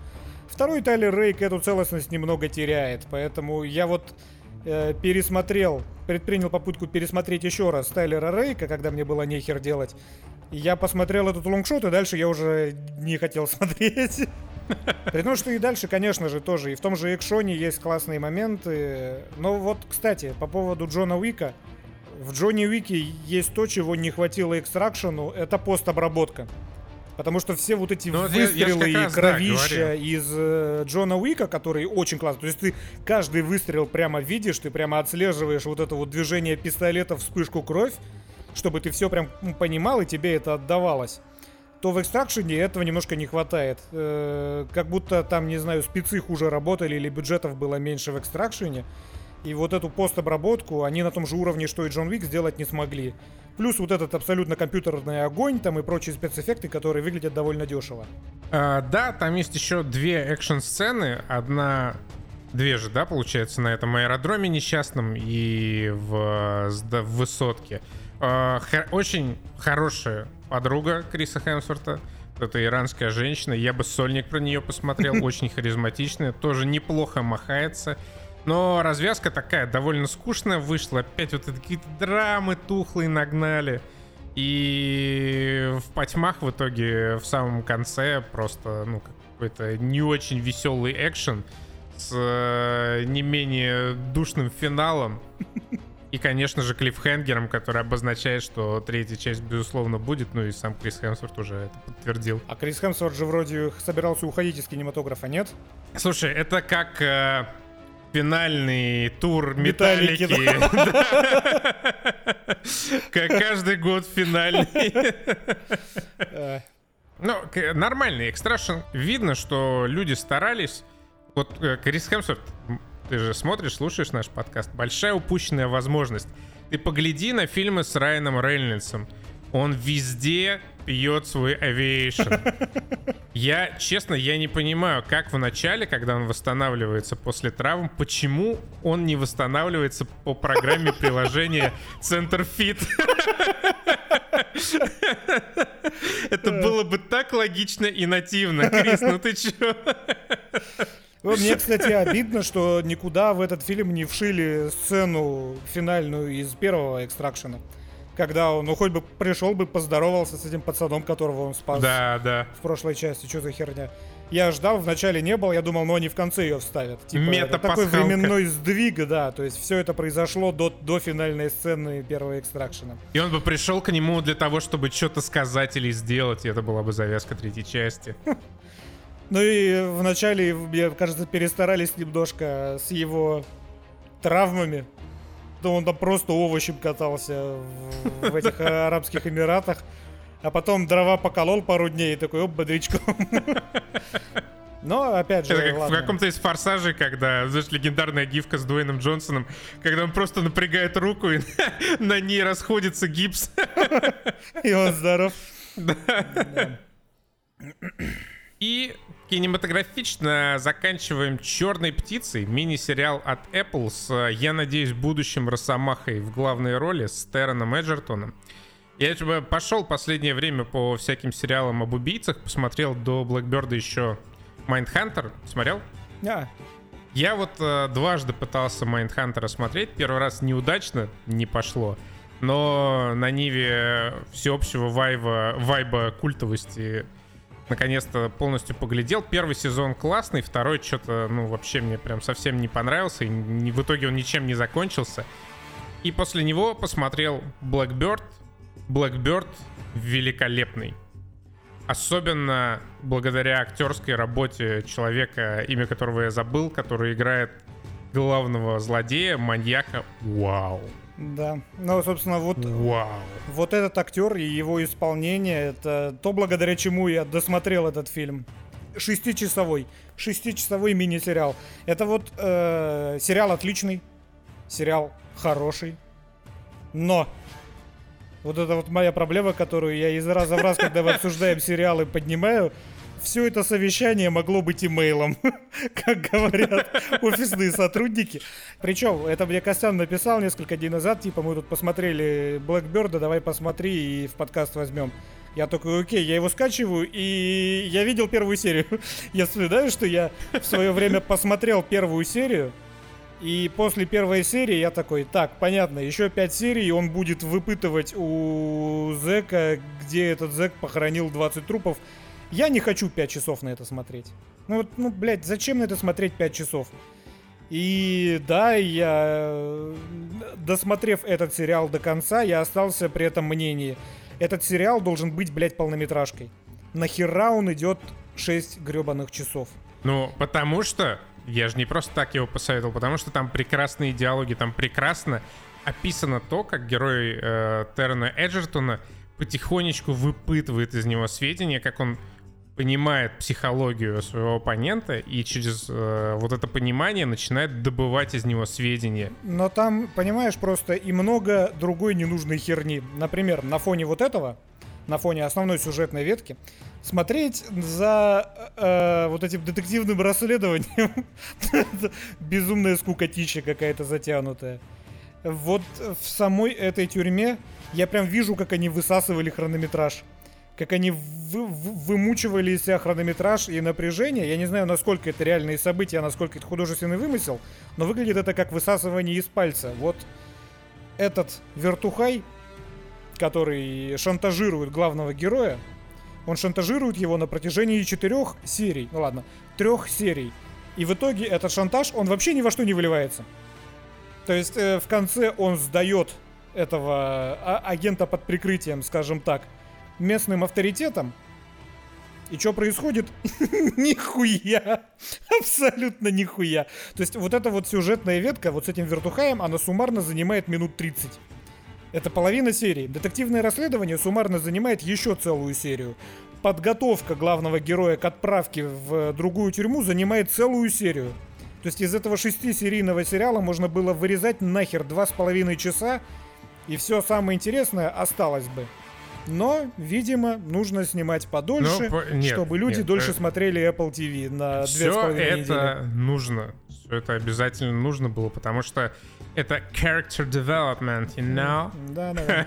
Второй Тайлер Рейк эту целостность немного теряет, поэтому я вот э, пересмотрел, предпринял попытку пересмотреть еще раз Тайлера Рейка, когда мне было нехер делать. Я посмотрел этот лонгшот, и дальше я уже не хотел смотреть. При том, что и дальше, конечно же, тоже. И в том же экшоне есть классные моменты. Но вот, кстати, по поводу Джона Уика. В Джонни Уике есть то, чего не хватило экстракшену. Это постобработка. Потому что все вот эти ну, выстрелы я, я и кровища да, из э, Джона Уика, которые очень классные. То есть ты каждый выстрел прямо видишь, ты прямо отслеживаешь вот это вот движение пистолета, вспышку кровь, чтобы ты все прям понимал и тебе это отдавалось то в экстракшене этого немножко не хватает. Э, как будто там, не знаю, спецы хуже работали или бюджетов было меньше в экстракшене. И вот эту постобработку они на том же уровне, что и Джон Уик, сделать не смогли. Плюс вот этот абсолютно компьютерный огонь там и прочие спецэффекты, которые выглядят довольно дешево. А, да, там есть еще две экшн-сцены. Одна Две же, да, получается, на этом аэродроме несчастном и в, в высотке. Э, очень хорошая подруга Криса Хемсворта. Это иранская женщина. Я бы сольник про нее посмотрел. Очень харизматичная. Тоже неплохо махается. Но развязка такая довольно скучная вышла. Опять вот какие-то драмы тухлые нагнали. И в потьмах в итоге в самом конце просто, ну, какой-то не очень веселый экшен с э, не менее душным финалом. И, конечно же, клиффхенгером, который обозначает, что третья часть, безусловно, будет. Ну и сам Крис Хемсворт уже это подтвердил. А Крис Хемсворт же вроде собирался уходить из кинематографа, нет? Слушай, это как э, финальный тур Металлики. Как каждый год финальный. Ну, нормальный экстрашн. Видно, что люди старались. Вот э, Крис Хемсворт ты же смотришь, слушаешь наш подкаст. Большая упущенная возможность. Ты погляди на фильмы с Райаном Рейнольдсом. Он везде пьет свой авиейшн. Я, честно, я не понимаю, как в начале, когда он восстанавливается после травм, почему он не восстанавливается по программе приложения Center Fit. Это было бы так логично и нативно. Крис, ну ты чё? Мне, кстати, обидно, что никуда в этот фильм не вшили сцену финальную из первого экстракшена. Когда он, ну, хоть бы пришел бы, поздоровался с этим пацаном, которого он спас да, да. в прошлой части. Что за херня? Я ждал, вначале не был, я думал, ну они в конце ее вставят. Типа, это такой временной сдвиг, да, то есть все это произошло до, до финальной сцены первого экстракшена. И он бы пришел к нему для того, чтобы что-то сказать или сделать, и это была бы завязка третьей части. Ну и вначале, мне кажется, перестарались немножко с его травмами. Да он там просто овощем катался в, в этих Арабских Эмиратах. А потом дрова поколол пару дней и такой, оп, бодрячком. Но, опять же, Это как в каком-то из форсажей, когда, знаешь, легендарная гифка с Дуэйном Джонсоном, когда он просто напрягает руку, и на ней расходится гипс. И он здоров. И кинематографично заканчиваем «Черной птицей», мини-сериал от Apple с, я надеюсь, будущим Росомахой в главной роли с Тероном Эджертоном. Я типа, пошел последнее время по всяким сериалам об убийцах, посмотрел до Блэкберда еще Майндхантер. Смотрел? Да. Я вот э, дважды пытался Майндхантера смотреть. Первый раз неудачно, не пошло. Но на ниве всеобщего вайва, вайба культовости наконец-то полностью поглядел. Первый сезон классный, второй что-то, ну, вообще мне прям совсем не понравился, и не, в итоге он ничем не закончился. И после него посмотрел Blackbird. Blackbird великолепный. Особенно благодаря актерской работе человека, имя которого я забыл, который играет главного злодея, маньяка. Вау. Да. Ну, собственно, вот, Вау. вот этот актер и его исполнение, это то, благодаря чему я досмотрел этот фильм. Шестичасовой. Шестичасовой мини-сериал. Это вот э, сериал отличный, сериал хороший, но вот это вот моя проблема, которую я из раза в раз, когда мы обсуждаем сериалы, поднимаю, все это совещание могло быть имейлом, как говорят офисные сотрудники. Причем, это мне Костян написал несколько дней назад, типа, мы тут посмотрели Blackbird, давай посмотри и в подкаст возьмем. Я такой, окей, я его скачиваю, и я видел первую серию. Я вспоминаю, что я в свое время посмотрел первую серию, и после первой серии я такой, так, понятно, еще пять серий, и он будет выпытывать у Зека, где этот Зек похоронил 20 трупов. Я не хочу 5 часов на это смотреть. Ну вот, ну, блядь, зачем на это смотреть 5 часов? И да, я, досмотрев этот сериал до конца, я остался при этом мнении. Этот сериал должен быть, блядь, полнометражкой. Нахера он идет 6 гребаных часов? Ну, потому что я же не просто так его посоветовал, потому что там прекрасные диалоги, там прекрасно описано то, как герой э, Террена Эджертона потихонечку выпытывает из него сведения, как он понимает психологию своего оппонента и через э, вот это понимание начинает добывать из него сведения. Но там, понимаешь, просто и много другой ненужной херни. Например, на фоне вот этого, на фоне основной сюжетной ветки, смотреть за э, вот этим детективным расследованием безумная скукотища какая-то затянутая. Вот в самой этой тюрьме я прям вижу, как они высасывали хронометраж. Как они вы, вымучивали из себя хронометраж и напряжение. Я не знаю, насколько это реальные события, насколько это художественный вымысел, но выглядит это как высасывание из пальца. Вот этот вертухай, который шантажирует главного героя, он шантажирует его на протяжении четырех серий. Ну ладно, трех серий. И в итоге этот шантаж, он вообще ни во что не выливается. То есть э, в конце он сдает этого а, агента под прикрытием, скажем так, местным авторитетом. И что происходит? нихуя. Абсолютно нихуя. То есть вот эта вот сюжетная ветка вот с этим вертухаем, она суммарно занимает минут 30. Это половина серии. Детективное расследование суммарно занимает еще целую серию. Подготовка главного героя к отправке в другую тюрьму занимает целую серию. То есть из этого шестисерийного сериала можно было вырезать нахер два с половиной часа, и все самое интересное осталось бы. Но, видимо, нужно снимать подольше, Но, нет, чтобы люди нет, дольше это... смотрели Apple TV на две с половиной это недели. нужно. Все это обязательно нужно было, потому что это character development, you know? Да, да.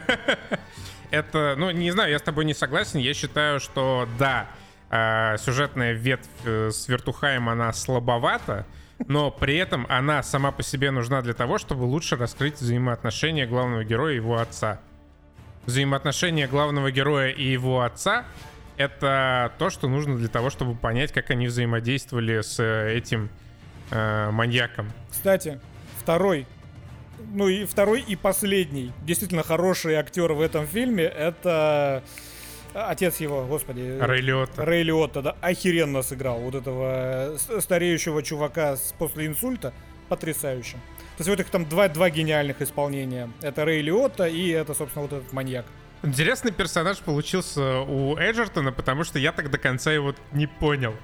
это, ну, не знаю, я с тобой не согласен. Я считаю, что да, э, сюжетная ветвь э, с вертухаем, она слабовата, но при этом она сама по себе нужна для того, чтобы лучше раскрыть взаимоотношения главного героя и его отца взаимоотношения главного героя и его отца — это то, что нужно для того, чтобы понять, как они взаимодействовали с э, этим э, маньяком. Кстати, второй, ну и второй и последний, действительно хороший актер в этом фильме — это отец его, господи. Рэй Лиотта. Рэй Лиотта, да, охеренно сыграл вот этого стареющего чувака после инсульта. Потрясающе. То есть вот их там два, два гениальных исполнения. Это Рэй Лиотта и это, собственно, вот этот маньяк. Интересный персонаж получился у Эджертона, потому что я так до конца его не понял.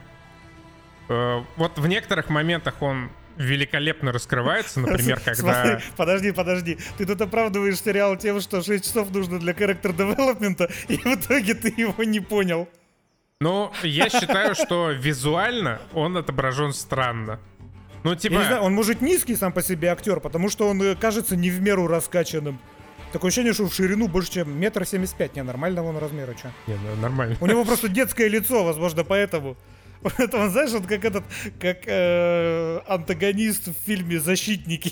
Э, вот в некоторых моментах он великолепно раскрывается, например, когда... Смотри, подожди, подожди. Ты тут оправдываешь сериал тем, что 6 часов нужно для character девелопмента, и в итоге ты его не понял. Ну, я считаю, что визуально он отображен странно. Ну, типа... Я не знаю, он может низкий сам по себе актер, потому что он э, кажется не в меру раскачанным. Такое ощущение, что в ширину больше, чем метр семьдесят пять. Не, нормального он размера, что? Не, ну, нормально. У него просто детское лицо, возможно, поэтому. Это он, знаешь, он как этот, как э, антагонист в фильме «Защитники».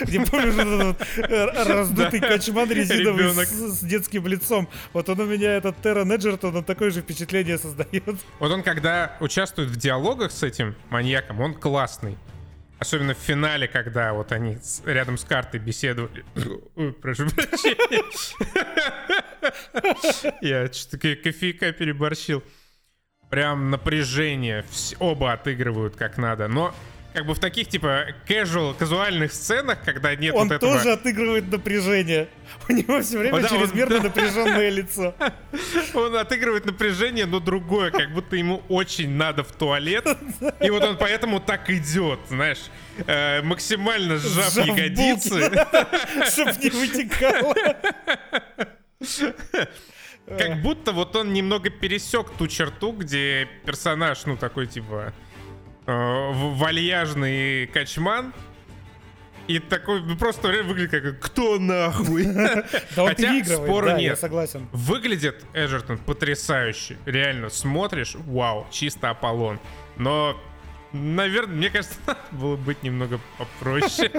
Где помнишь этот э, раздутый качман резиновый с, детским лицом. Вот он у меня, этот Терра Неджертон, он такое же впечатление создает. Вот он, когда участвует в диалогах с этим маньяком, он классный. Особенно в финале, когда вот они рядом с картой беседовали. Ой, прошу прощения. Я что-то кофейка переборщил. Прям напряжение. Оба отыгрывают как надо. Но как бы в таких, типа, casual, казуальных сценах, когда нет он вот этого... Он тоже отыгрывает напряжение. У него все время да, чрезмерно он, напряженное лицо. Он отыгрывает напряжение, но другое, как будто ему очень надо в туалет. И вот он поэтому так идет, знаешь, э, максимально сжав, сжав ягодицы. Чтоб не вытекало. Как будто вот он немного пересек ту черту, где персонаж, ну, такой, типа, э, вальяжный качман, И такой, ну просто выглядит как «Кто нахуй?» Да он Хотя спора да, я нет. согласен. Выглядит Эджертон потрясающе. Реально, смотришь, вау, чисто Аполлон. Но, наверное, мне кажется, надо было быть немного попроще.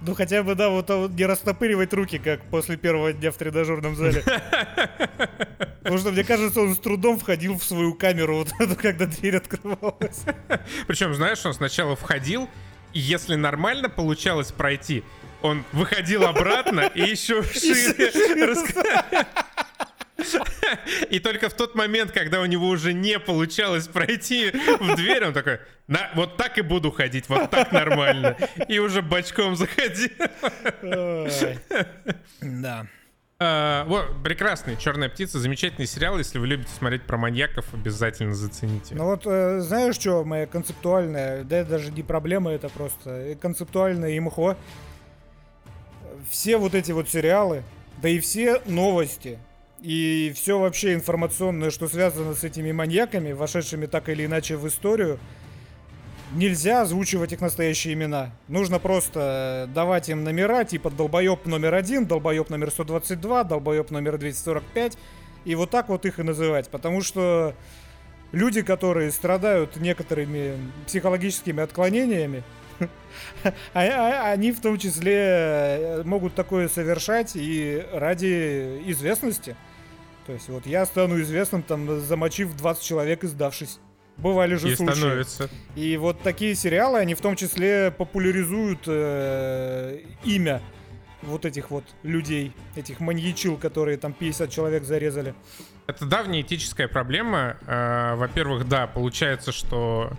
Ну хотя бы, да, вот, а вот не растопыривать руки, как после первого дня в тренажерном зале. Потому что, мне кажется, он с трудом входил в свою камеру, вот эту, когда дверь открывалась. Причем, знаешь, он сначала входил, и если нормально получалось пройти, он выходил обратно и еще шире. И только в тот момент, когда у него уже не получалось пройти в дверь, он такой, «На, вот так и буду ходить, вот так нормально. И уже бочком заходил. Ой. Да. А, вот, прекрасный «Черная птица», замечательный сериал. Если вы любите смотреть про маньяков, обязательно зацените. Ну вот, э, знаешь, что моя концептуальная, да это даже не проблема, это просто э, концептуальное имхо. Все вот эти вот сериалы, да и все новости, и все вообще информационное, что связано с этими маньяками, вошедшими так или иначе в историю, нельзя озвучивать их настоящие имена. Нужно просто э, давать им номера, типа долбоеб номер один, долбоеб номер 122, долбоеб номер 245, и вот так вот их и называть. Потому что люди, которые страдают некоторыми психологическими отклонениями, а- а- они в том числе э, могут такое совершать и ради известности. То есть вот я стану известным, там, замочив 20 человек и сдавшись. Бывали же И случаи. становится. И вот такие сериалы, они в том числе популяризуют э, имя вот этих вот людей, этих маньячил, которые там 50 человек зарезали. Это давняя этическая проблема. Э, Во-первых, да, получается, что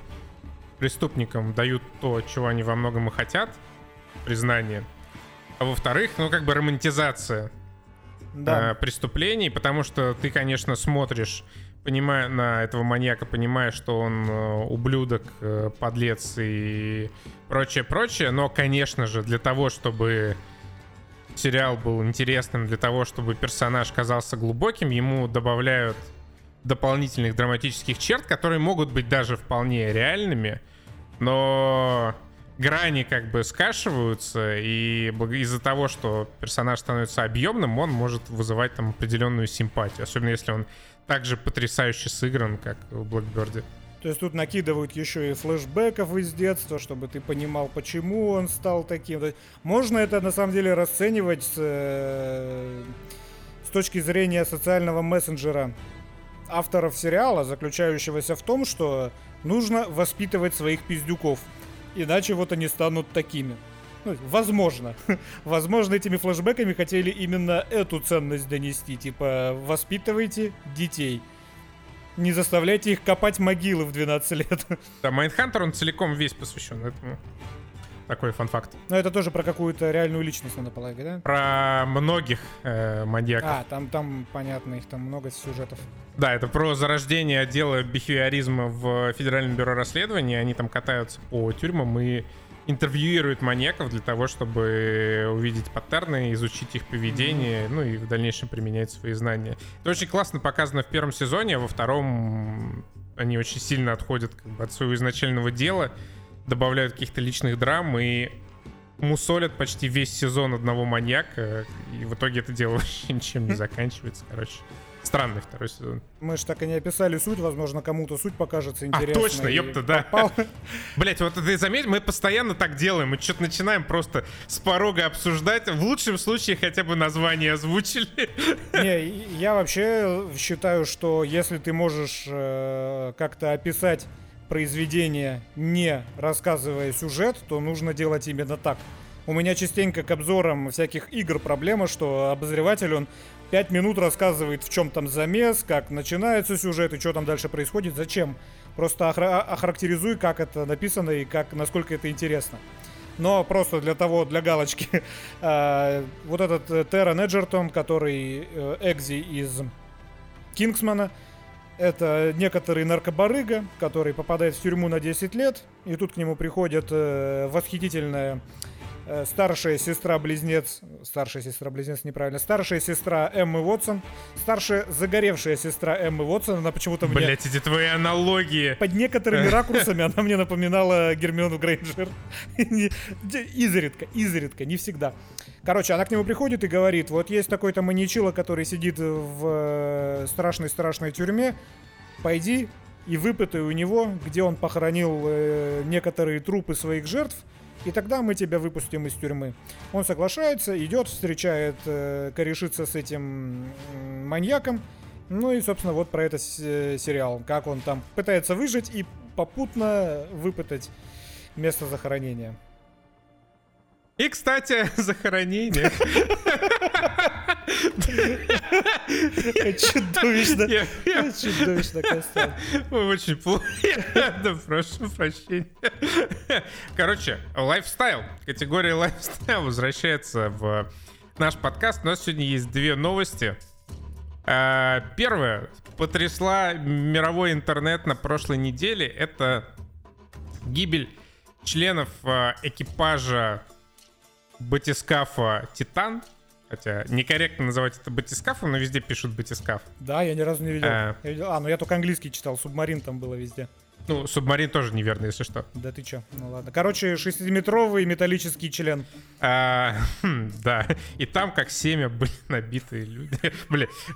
преступникам дают то, чего они во многом и хотят, признание. А во-вторых, ну как бы романтизация Да. э, преступлений, потому что ты, конечно, смотришь, понимая на этого маньяка, понимая, что он э, ублюдок, э, подлец и прочее, прочее, но, конечно же, для того, чтобы сериал был интересным, для того, чтобы персонаж казался глубоким, ему добавляют дополнительных драматических черт, которые могут быть даже вполне реальными, но грани как бы скашиваются, и из-за того, что персонаж становится объемным, он может вызывать там определенную симпатию, особенно если он также потрясающе сыгран, как в Блэкберде. То есть тут накидывают еще и флешбеков из детства, чтобы ты понимал, почему он стал таким. Можно это на самом деле расценивать с, э, с точки зрения социального мессенджера авторов сериала, заключающегося в том, что нужно воспитывать своих пиздюков. Иначе вот они станут такими. Ну, возможно. Возможно, этими флешбеками хотели именно эту ценность донести. Типа, воспитывайте детей. Не заставляйте их копать могилы в 12 лет. Да, Mindhunter, он целиком весь посвящен этому. Такой fun fact. Но это тоже про какую-то реальную личность, надо полагать, да? Про многих э, маньяков. А, там, там, понятно, их там много сюжетов. Да, это про зарождение отдела бихевиоризма в Федеральном бюро расследований. Они там катаются по тюрьмам и интервьюируют маньяков для того, чтобы увидеть паттерны, изучить их поведение, ну и в дальнейшем применять свои знания. Это очень классно показано в первом сезоне, а во втором они очень сильно отходят как бы, от своего изначального дела, добавляют каких-то личных драм и мусолят почти весь сезон одного маньяка, и в итоге это дело вообще ничем не заканчивается, короче. Странный второй сезон. Мы же так и не описали суть, возможно, кому-то суть покажется А, интересной. точно, и ёпта, да. попал. Блять, вот ты заметь, мы постоянно так делаем. Мы что-то начинаем просто с порога обсуждать. В лучшем случае хотя бы название озвучили. Не, я вообще считаю, что если ты можешь э, как-то описать произведение, не рассказывая сюжет, то нужно делать именно так. У меня частенько к обзорам всяких игр проблема, что обозреватель, он 5 минут рассказывает, в чем там замес, как начинается сюжет и что там дальше происходит, зачем. Просто охра- охарактеризуй, как это написано и как, насколько это интересно. Но просто для того, для галочки, э, вот этот э, Террен Эджертон, который э, Экзи из Кингсмана, это некоторый наркобарыга, который попадает в тюрьму на 10 лет, и тут к нему приходит э, восхитительная э, старшая сестра-близнец, старшая сестра-близнец неправильно, старшая сестра Эммы Уотсон, старшая загоревшая сестра Эммы Уотсон, она почему-то мне... Блять, эти твои аналогии. Под некоторыми ракурсами она мне напоминала Гермиону Грейнджер. изредка, изредка, не всегда. Короче, она к нему приходит и говорит, вот есть такой-то маньячило, который сидит в страшной-страшной тюрьме, пойди и выпытай у него, где он похоронил э, некоторые трупы своих жертв, и тогда мы тебя выпустим из тюрьмы. Он соглашается, идет, встречает, э, корешится с этим э, маньяком. Ну и, собственно, вот про этот э, сериал. Как он там пытается выжить и попутно выпытать место захоронения. И, кстати, захоронение. Чудовищно. Чудовищно, Костян. Очень плохо. Да, прошу прощения. Короче, lifestyle. Категория lifestyle возвращается в наш подкаст. У нас сегодня есть две новости. А, первая потрясла мировой интернет на прошлой неделе. Это гибель членов а, экипажа батискафа «Титан», Хотя некорректно называть это батискафом, но везде пишут батискаф. Да, я ни разу не видел. А, я видел. а ну я только английский читал, субмарин там было везде. Ну, субмарин тоже неверно, если что. Да ты чё? Ну ладно. Короче, шестиметровый металлический член. А, хм, да. И там как семя были набитые люди. Блин.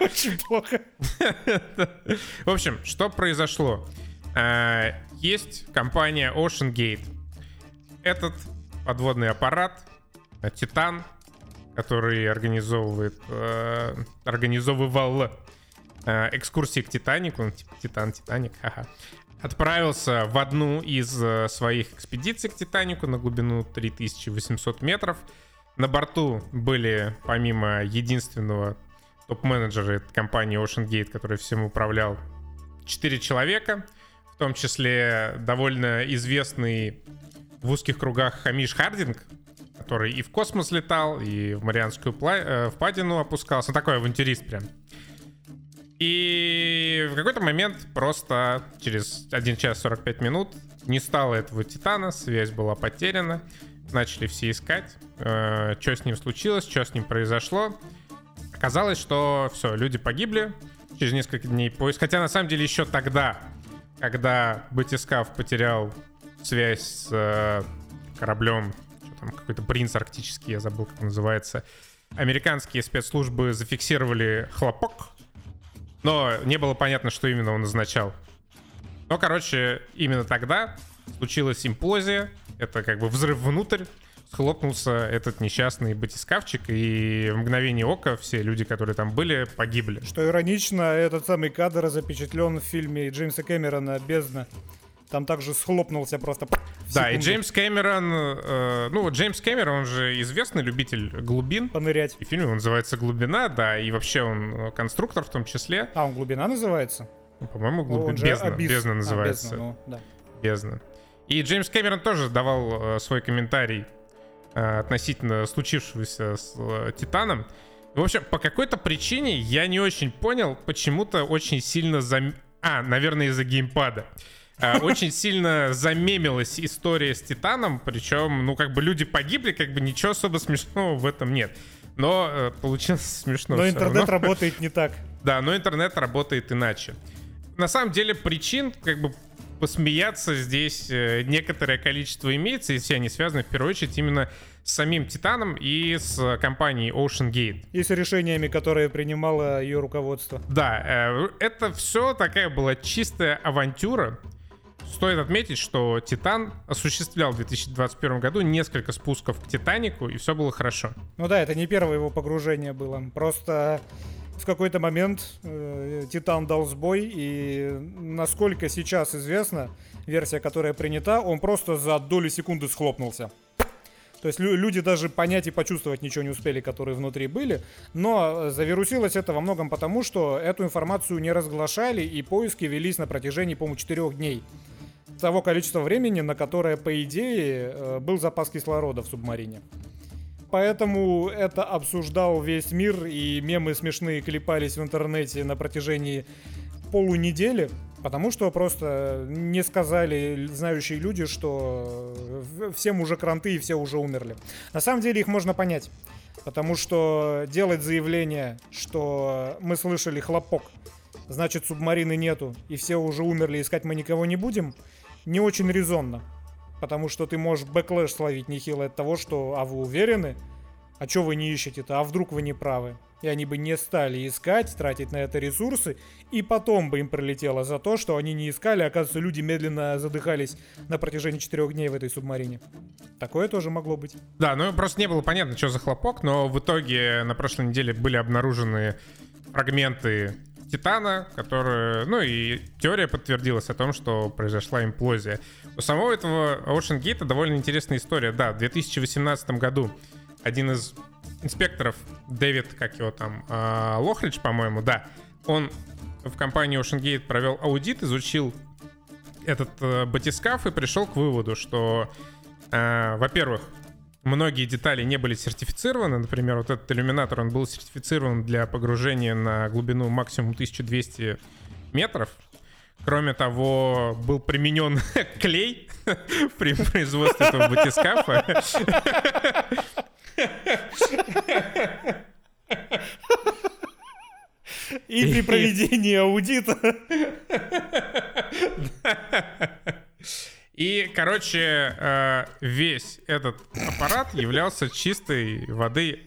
Очень плохо. В общем, что произошло? А, есть компания Ocean Gate. Этот подводный аппарат, Титан, который организовывает, э, организовывал э, экскурсии к Титанику, ну, типа Титан, Титаник, ха-ха, отправился в одну из э, своих экспедиций к Титанику на глубину 3800 метров. На борту были, помимо единственного топ-менеджера компании Ocean Gate, который всем управлял, четыре человека, в том числе довольно известный в узких кругах Хамиш Хардинг, который и в космос летал, и в Марианскую пла- э, впадину опускался. Ну, такой авантюрист прям. И в какой-то момент просто через 1 час 45 минут не стало этого Титана, связь была потеряна. Начали все искать, э, что с ним случилось, что с ним произошло. Оказалось, что все, люди погибли через несколько дней поиск. Хотя на самом деле еще тогда, когда Батискаф потерял связь с э, кораблем там какой-то принц арктический, я забыл, как он называется. Американские спецслужбы зафиксировали хлопок, но не было понятно, что именно он означал. Но, короче, именно тогда случилась имплозия, это как бы взрыв внутрь, схлопнулся этот несчастный батискафчик, и в мгновение ока все люди, которые там были, погибли. Что иронично, этот самый кадр запечатлен в фильме Джеймса Кэмерона «Бездна». Там также схлопнулся просто. Да, и Джеймс Кэмерон, э, ну, Джеймс Кэмерон, он же известный любитель глубин. Понырять. И фильм называется «Глубина», да, и вообще он э, конструктор в том числе. А, он «Глубина» называется? Ну, по-моему, глубина. Бездна, абис... бездна называется. А, бездна, ну, да. бездна. И Джеймс Кэмерон тоже давал э, свой комментарий э, относительно случившегося с э, Титаном. В общем, по какой-то причине я не очень понял, почему-то очень сильно зам... А, наверное, из-за геймпада. Э, очень сильно замемилась история с Титаном, причем, ну, как бы люди погибли, как бы ничего особо смешного в этом нет. Но э, получилось смешно. Но интернет равно. работает не так. Да, но интернет работает иначе. На самом деле причин, как бы посмеяться здесь э, некоторое количество имеется, и все они связаны в первую очередь именно с самим Титаном и с компанией Ocean Gate. И с решениями, которые принимало ее руководство. Да, э, это все такая была чистая авантюра, Стоит отметить, что Титан осуществлял в 2021 году несколько спусков к Титанику, и все было хорошо. Ну да, это не первое его погружение было. Просто в какой-то момент э, Титан дал сбой, и насколько сейчас известно, версия, которая принята, он просто за долю секунды схлопнулся. То есть люди даже понять и почувствовать ничего не успели, которые внутри были. Но завирусилось это во многом потому, что эту информацию не разглашали, и поиски велись на протяжении, по-моему, четырех дней того количества времени, на которое, по идее, э, был запас кислорода в субмарине. Поэтому это обсуждал весь мир, и мемы смешные клепались в интернете на протяжении полунедели, потому что просто не сказали знающие люди, что всем уже кранты и все уже умерли. На самом деле их можно понять. Потому что делать заявление, что мы слышали хлопок, значит субмарины нету, и все уже умерли, искать мы никого не будем, не очень резонно. Потому что ты можешь backlash словить нехило от того, что «а вы уверены?» А что вы не ищете-то? А вдруг вы не правы? И они бы не стали искать, тратить на это ресурсы, и потом бы им прилетело за то, что они не искали, а оказывается, люди медленно задыхались на протяжении четырех дней в этой субмарине. Такое тоже могло быть. Да, ну просто не было понятно, что за хлопок, но в итоге на прошлой неделе были обнаружены фрагменты Титана, которые, ну и теория подтвердилась о том, что произошла имплозия. У самого этого Ocean Gate довольно интересная история. Да, в 2018 году один из инспекторов, Дэвид, как его там, э, Лохридж, по-моему, да, он в компании Ocean Gate провел аудит, изучил этот э, батискаф и пришел к выводу, что, э, во-первых, многие детали не были сертифицированы. Например, вот этот иллюминатор, он был сертифицирован для погружения на глубину максимум 1200 метров. Кроме того, был применен клей при производстве этого батискафа. И при проведении аудита. И, короче, э, весь этот аппарат являлся чистой воды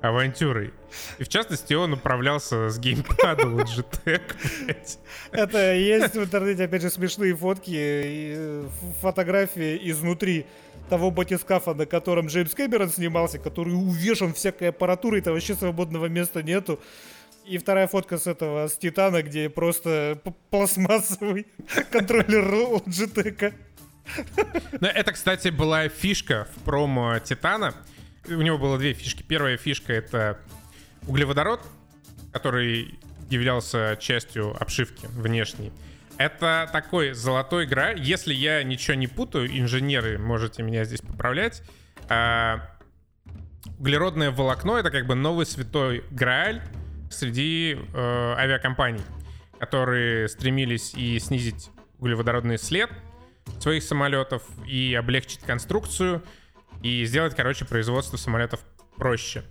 авантюрой. И в частности, он управлялся с геймпада Logitech, блядь. Это есть в интернете, опять же, смешные фотки э, фотографии изнутри того батискафа, на котором Джеймс Кэмерон снимался, который увешан всякой аппаратурой, там вообще свободного места нету. И вторая фотка с этого, с Титана, где просто пластмассовый контроллер Logitech. Ну, это, кстати, была фишка в промо Титана. У него было две фишки. Первая фишка — это углеводород, который являлся частью обшивки внешней. Это такой золотой граль. Если я ничего не путаю, инженеры, можете меня здесь поправлять. А, углеродное волокно — это как бы новый святой грааль среди э, авиакомпаний, которые стремились и снизить углеводородный след — своих самолетов и облегчить конструкцию и сделать, короче, производство самолетов проще.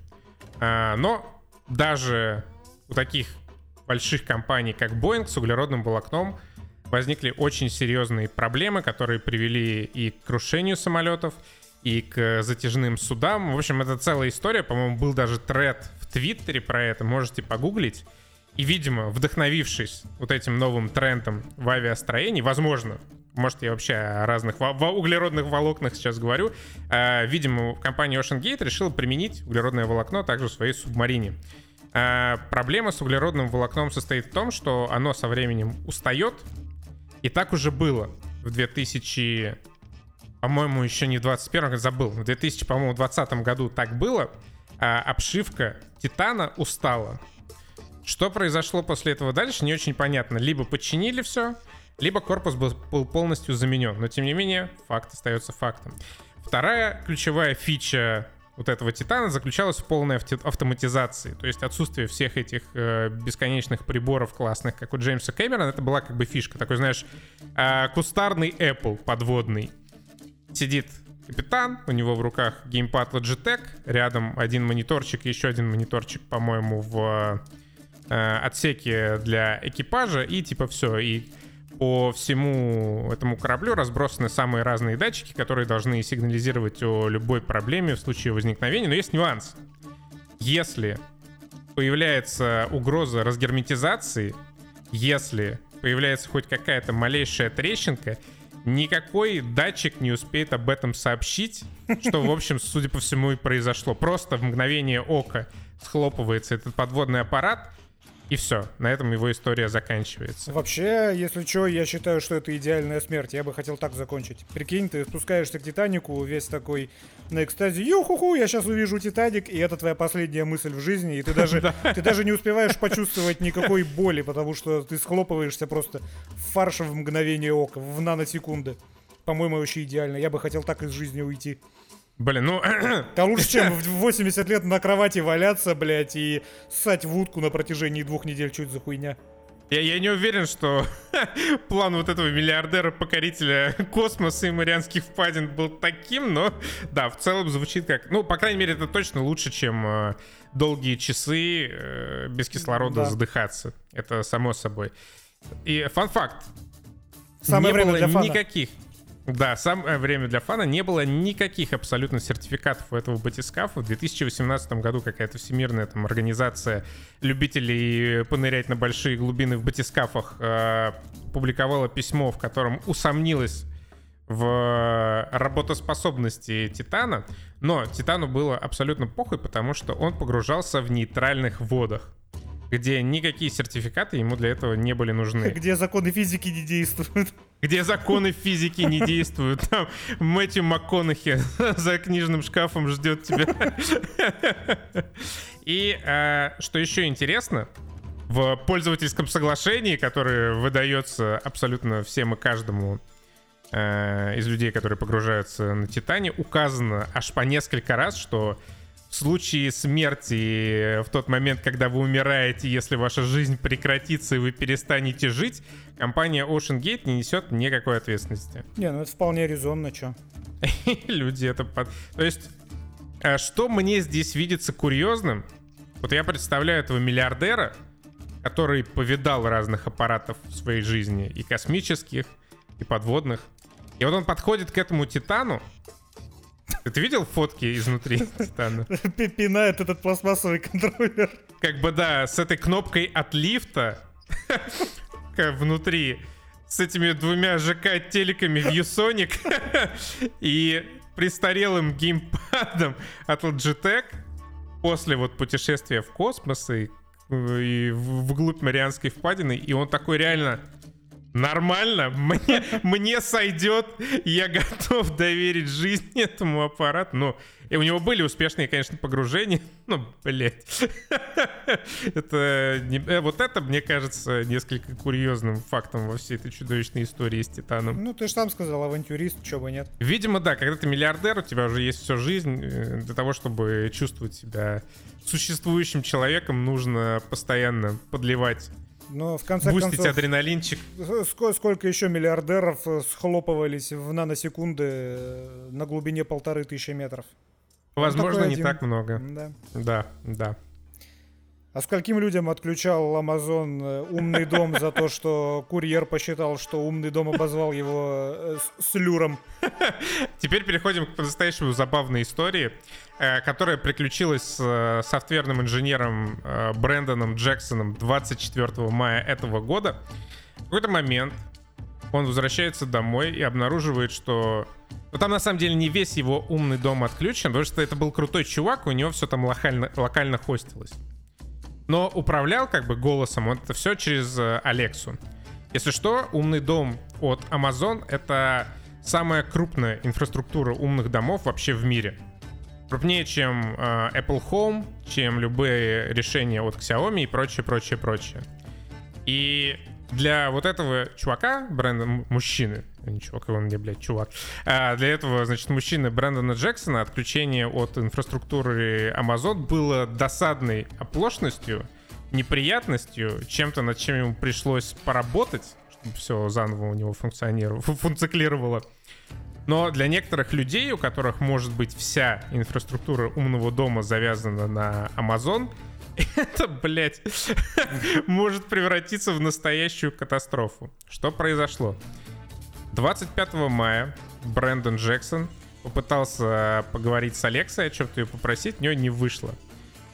А, но даже у таких больших компаний, как Boeing, с углеродным волокном возникли очень серьезные проблемы, которые привели и к крушению самолетов, и к затяжным судам. В общем, это целая история. По-моему, был даже тред в Твиттере про это. Можете погуглить. И, видимо, вдохновившись вот этим новым трендом в авиастроении, возможно, может, я вообще о разных во- углеродных волокнах сейчас говорю. Э, видимо, компания Ocean Gate решила применить углеродное волокно также в своей субмарине. Э, проблема с углеродным волокном состоит в том, что оно со временем устает. И так уже было в 2000... По-моему, еще не в 21 забыл. В 2000, по-моему, 20 году так было. А обшивка Титана устала. Что произошло после этого дальше, не очень понятно. Либо починили все, либо корпус был, полностью заменен. Но тем не менее, факт остается фактом. Вторая ключевая фича вот этого Титана заключалась в полной автоматизации. То есть отсутствие всех этих э, бесконечных приборов классных, как у Джеймса Кэмерона, это была как бы фишка. Такой, знаешь, э, кустарный Apple подводный. Сидит капитан, у него в руках геймпад Logitech, рядом один мониторчик и еще один мониторчик, по-моему, в э, отсеке для экипажа, и типа все, и по всему этому кораблю разбросаны самые разные датчики, которые должны сигнализировать о любой проблеме в случае возникновения. Но есть нюанс. Если появляется угроза разгерметизации, если появляется хоть какая-то малейшая трещинка, никакой датчик не успеет об этом сообщить, что, в общем, судя по всему, и произошло. Просто в мгновение ока схлопывается этот подводный аппарат, и все, на этом его история заканчивается. Вообще, если что, я считаю, что это идеальная смерть. Я бы хотел так закончить. Прикинь, ты спускаешься к Титанику, весь такой на экстазе, юху-ху, я сейчас увижу Титаник, и это твоя последняя мысль в жизни, и ты даже, ты даже не успеваешь почувствовать никакой боли, потому что ты схлопываешься просто в фарш в мгновение ока, в наносекунды. По-моему, вообще идеально. Я бы хотел так из жизни уйти. Блин, ну... Да лучше, чем в 80 лет на кровати валяться, блядь, и ссать в утку на протяжении двух недель. Что это за хуйня? Я, я не уверен, что план вот этого миллиардера-покорителя космоса и Марианских впадин был таким, но да, в целом звучит как... Ну, по крайней мере, это точно лучше, чем э, долгие часы э, без кислорода Да. задыхаться. Это само собой. И фан-факт. Самое не время было для фана. никаких... Да, самое время для фана. Не было никаких абсолютно сертификатов у этого батискафа. В 2018 году какая-то всемирная там организация любителей понырять на большие глубины в батискафах э, публиковала письмо, в котором усомнилась в работоспособности Титана, но Титану было абсолютно похуй, потому что он погружался в нейтральных водах, где никакие сертификаты ему для этого не были нужны Где законы физики не действуют. где законы физики не действуют. Там Мэтью МакКонахи за книжным шкафом ждет тебя. И э, что еще интересно, в пользовательском соглашении, которое выдается абсолютно всем и каждому э, из людей, которые погружаются на Титане, указано аж по несколько раз, что в случае смерти в тот момент, когда вы умираете, если ваша жизнь прекратится и вы перестанете жить, компания Ocean Gate не несет никакой ответственности. Не, ну это вполне резонно, чё. Люди это... под- То есть, э, что мне здесь видится курьезным? Вот я представляю этого миллиардера, который повидал разных аппаратов в своей жизни, и космических, и подводных. И вот он подходит к этому Титану. Ты видел фотки изнутри Титана? Пи- Пинает этот пластмассовый контроллер. Как бы, да, с этой кнопкой от лифта внутри, с этими двумя ЖК-телеками ViewSonic и престарелым геймпадом от Logitech после вот путешествия в космос и, и в- вглубь Марианской впадины, и он такой реально нормально, мне, мне сойдет, я готов доверить жизнь этому аппарату. Ну, и у него были успешные, конечно, погружения, но, блядь, это не- э, вот это, мне кажется, несколько курьезным фактом во всей этой чудовищной истории с Титаном. Ну, ты же сам сказал, авантюрист, чего бы нет. Видимо, да, когда ты миллиардер, у тебя уже есть всю жизнь. э, Для того, чтобы чувствовать себя существующим человеком, нужно постоянно подливать, Но в конце бустить концов, адреналинчик. ско- сколько еще миллиардеров э, схлопывались в наносекунды э, на глубине полторы тысячи метров? Возможно, не один. так много. Да. Да, да. А скольким людям отключал Amazon э, умный дом за то, что курьер посчитал, что умный дом обозвал его э, с- слюром? Теперь переходим к по-настоящему забавной истории, э, которая приключилась с софтверным инженером Брэндоном Джексоном 24 мая этого года. В какой-то момент он возвращается домой и обнаруживает, что... Ну, там на самом деле не весь его умный дом отключен, потому что это был крутой чувак, у него все там локально, локально хостилось. Но управлял как бы голосом он это все через э, Алексу. Если что, умный дом от Amazon — это самая крупная инфраструктура умных домов вообще в мире. Крупнее, чем э, Apple Home, чем любые решения от Xiaomi и прочее, прочее, прочее. И для вот этого чувака, бренда мужчины, чувака, он мне, блядь, чувак, а, для этого, значит, мужчины Брэндона Джексона отключение от инфраструктуры Amazon было досадной оплошностью, неприятностью, чем-то, над чем ему пришлось поработать, чтобы все заново у него функционировало, фу- функционировало. Но для некоторых людей, у которых может быть вся инфраструктура умного дома завязана на Amazon, это, блядь, может превратиться в настоящую катастрофу. Что произошло? 25 мая Брэндон Джексон попытался поговорить с Алексой, о чем-то ее попросить, у него не вышло.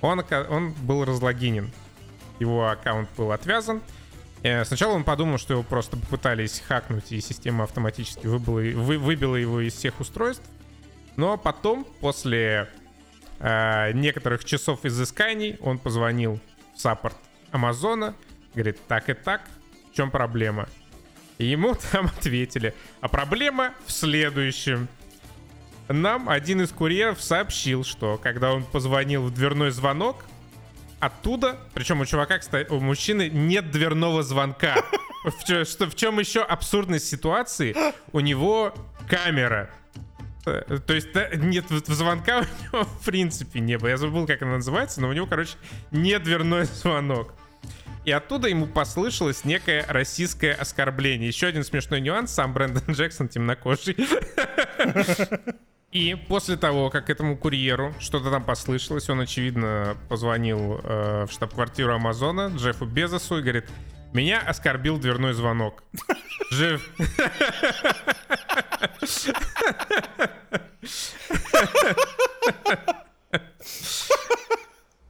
Он, он был разлогинен. Его аккаунт был отвязан. Э, Сначала он подумал, что его просто попытались хакнуть, и система автоматически выбила, вы- выбила его из всех устройств. Но потом, после э, некоторых часов изысканий, он позвонил в саппорт Амазона, говорит, так и так, в чем проблема? И ему там ответили, а проблема в следующем. Нам один из курьеров сообщил, что когда он позвонил в дверной звонок, оттуда, причем у чувака, кстати, у мужчины нет дверного звонка. В, что, в чем еще абсурдность ситуации? У него камера. Э, То есть да, нет звонка у него в принципе не было. Я забыл, как она называется, но у него, короче, не дверной звонок. И оттуда ему послышалось некое российское оскорбление. Еще один смешной нюанс, сам Брэндон Джексон темнокожий. И после того, как этому курьеру что-то там послышалось, он, очевидно, позвонил э, в штаб-квартиру Амазона Джеффу Безосу и говорит, меня оскорбил дверной звонок. Джефф...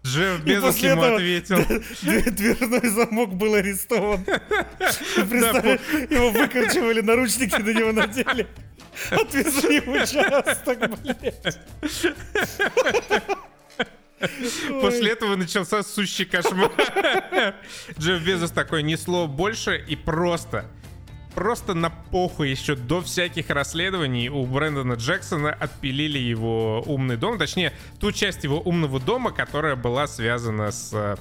Джефф Безос ему ответил. Дверной замок был арестован. Его выкручивали, наручники на него надели. Отвезли в участок, блядь. После этого начался сущий кошмар. Джефф Безос такой, ни слова больше и просто просто на похуй еще до всяких расследований у Брэндона Джексона отпилили его умный дом, точнее, ту часть его умного дома, которая была связана с э,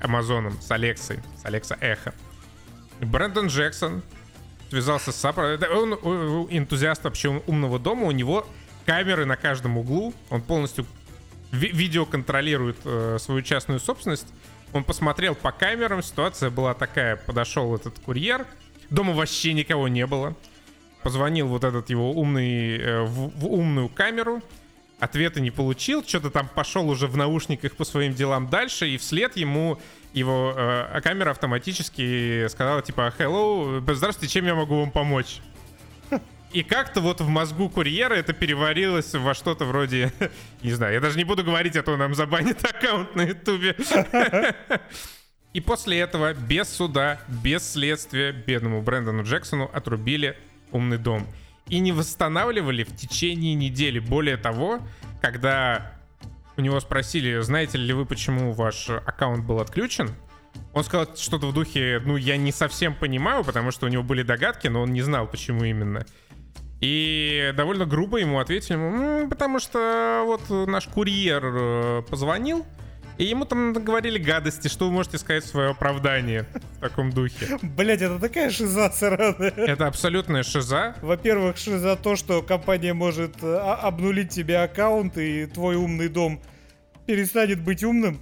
Амазоном, с Алексой, с Алекса Эхо. Брэндон Джексон связался с Он энтузиаст вообще умного дома, у него камеры на каждом углу, он полностью ви видео контролирует э, свою частную собственность. Он посмотрел по камерам, ситуация была такая, подошел этот курьер, дома вообще никого не было. Позвонил вот этот его умный, э, в, в умную камеру, ответа не получил, что-то там пошел уже в наушниках по своим делам дальше, и вслед ему его э, камера автоматически сказала типа «Hello, здравствуйте, чем я могу вам помочь?» И как-то вот в мозгу курьера это переварилось во что-то вроде... Не знаю, я даже не буду говорить, а то нам забанит аккаунт на ютубе. И после этого без суда, без следствия бедному Брэндону Джексону отрубили умный дом. И не восстанавливали в течение недели. Более того, когда у него спросили, знаете ли вы, почему ваш аккаунт был отключен, он сказал что-то в духе, ну, я не совсем понимаю, потому что у него были догадки, но он не знал, почему именно. И довольно грубо ему ответили, ну, потому что вот наш курьер э, позвонил, и ему там говорили гадости, что вы можете сказать в свое оправдание в таком духе. Блять, это такая шиза сраная. Это абсолютная шиза. Во-первых, шиза то, что компания может э, обнулить тебе аккаунт, и твой умный дом перестанет быть умным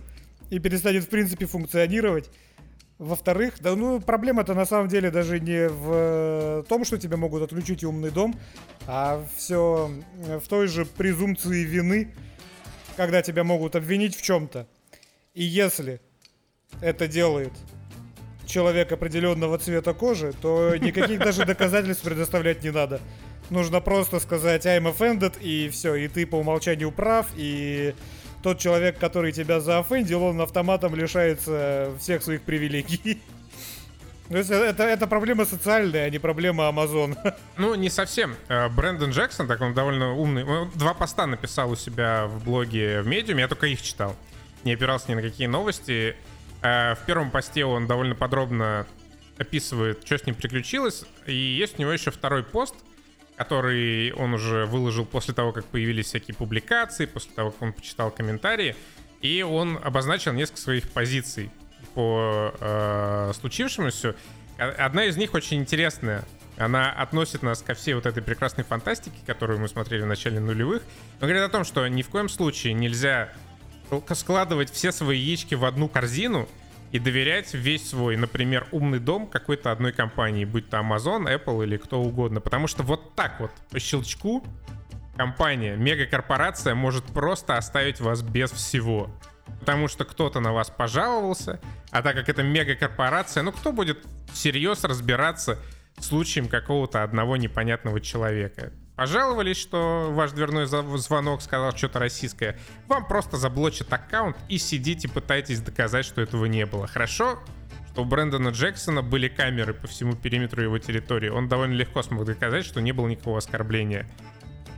и перестанет, в принципе, функционировать. Во-вторых, да ну проблема-то на самом деле даже не в э, том, что тебе могут отключить умный дом, а все в той же презумпции вины, когда тебя могут обвинить в чем-то. И если это делает человек определенного цвета кожи, то никаких даже доказательств предоставлять не надо. Нужно просто сказать I'm offended, и все, и ты по умолчанию прав, и тот человек, который тебя заофендил, он автоматом лишается всех своих привилегий. То есть это, это проблема социальная, а не проблема Amazon. Ну, не совсем. Э, Брэндон Джексон, так он довольно умный, он два поста написал у себя в блоге в Медиуме, я только их читал. Не опирался ни на какие новости. Э, в первом посте он довольно подробно описывает, что с ним приключилось. И есть у него еще второй пост — который он уже выложил после того, как появились всякие публикации, после того, как он почитал комментарии, и он обозначил несколько своих позиций по э, случившемуся. Одна из них очень интересная. Она относит нас ко всей вот этой прекрасной фантастике, которую мы смотрели в начале нулевых. Он говорит о том, что ни в коем случае нельзя складывать все свои яички в одну корзину и доверять весь свой, например, умный дом какой-то одной компании, будь то Amazon, Apple или кто угодно. Потому что вот так вот по щелчку компания, мегакорпорация может просто оставить вас без всего. Потому что кто-то на вас пожаловался, а так как это мегакорпорация, ну кто будет всерьез разбираться случаем какого-то одного непонятного человека? Пожаловались, что ваш дверной звонок сказал что-то российское. Вам просто заблочат аккаунт и сидите, пытайтесь доказать, что этого не было. Хорошо, что у Брэндона Джексона были камеры по всему периметру его территории. Он довольно легко смог доказать, что не было никакого оскорбления.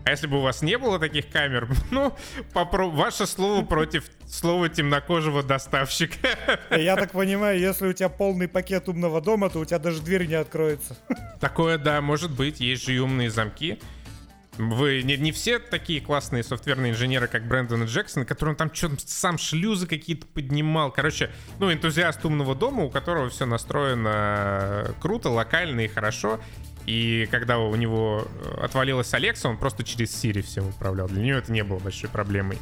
А если бы у вас не было таких камер, ну, попро... ваше слово против слова темнокожего доставщика. Я так понимаю, если у тебя полный пакет умного дома, то у тебя даже дверь не откроется. Такое, да, может быть. Есть же и умные замки. Вы не, не все такие классные софтверные инженеры, как Брэндон и Джексон, который там что-то сам шлюзы какие-то поднимал. Короче, ну, энтузиаст умного дома, у которого все настроено круто, локально и хорошо. И когда у него отвалилась Алекса, он просто через Siri всем управлял. Для нее это не было большой проблемой.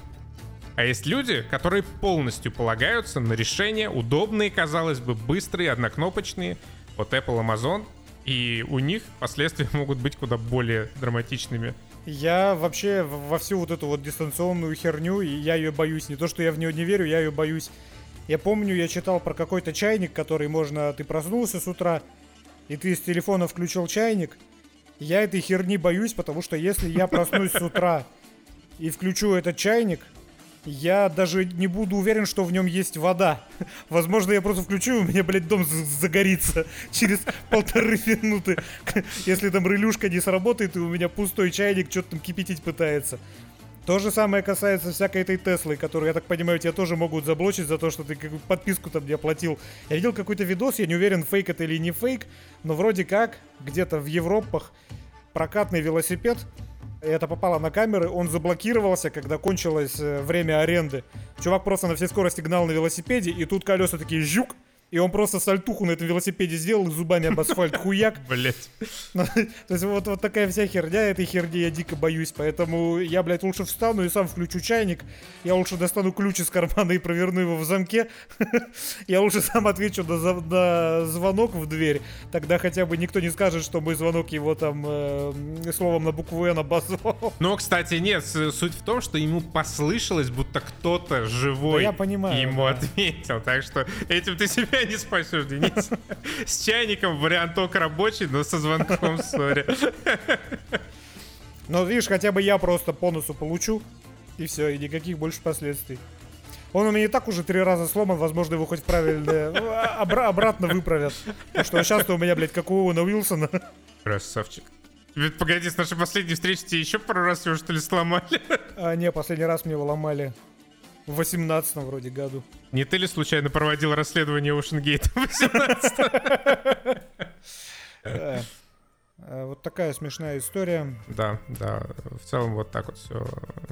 А есть люди, которые полностью полагаются на решения, удобные, казалось бы, быстрые, однокнопочные, от Apple, Amazon, и у них последствия могут быть куда более драматичными. Я вообще во всю вот эту вот дистанционную херню, и я ее боюсь. Не то, что я в нее не верю, я ее боюсь. Я помню, я читал про какой-то чайник, который можно... Ты проснулся с утра, и ты с телефона включил чайник. Я этой херни боюсь, потому что если я проснусь с утра и включу этот чайник, я даже не буду уверен, что в нем есть вода. Возможно, я просто включу, и у меня, блядь, дом загорится через полторы минуты. Если там релюшка не сработает, и у меня пустой чайник что-то там кипятить пытается. То же самое касается всякой этой Теслы, которую, я так понимаю, тебя тоже могут заблочить за то, что ты подписку там не оплатил. Я видел какой-то видос, я не уверен, фейк это или не фейк, но вроде как где-то в Европах прокатный велосипед это попало на камеры, он заблокировался, когда кончилось э, время аренды. Чувак просто на всей скорости гнал на велосипеде, и тут колеса такие жук, и он просто сальтуху на этом велосипеде сделал и зубами об асфальт хуяк. Блять. То есть вот, вот такая вся херня, этой херни я дико боюсь. Поэтому я, блядь, лучше встану и сам включу чайник. Я лучше достану ключ из кармана и проверну его в замке. Я лучше сам отвечу на, на звонок в дверь. Тогда хотя бы никто не скажет, что мой звонок его там э, словом на букву Н обозвал. Но, кстати, нет, суть в том, что ему послышалось, будто кто-то живой да я понимаю, ему да. ответил. Так что этим ты себя не спасешь, Денис. С чайником вариант только рабочий, но со звонком, сори. Но видишь, хотя бы я просто по носу получу, и все, и никаких больше последствий. Он у меня и так уже три раза сломан, возможно, его хоть правильно а, обра- обратно выправят. Потому что сейчас-то у меня, блядь, как у Уэна Уилсона. Красавчик. Ведь погоди, с нашей последней встречи тебе еще пару раз его что ли сломали? А, не, последний раз мне его ломали в 18 вроде году. Не ты ли случайно проводил расследование Ocean в 18 э, э, Вот такая смешная история. Да, да. В целом вот так вот все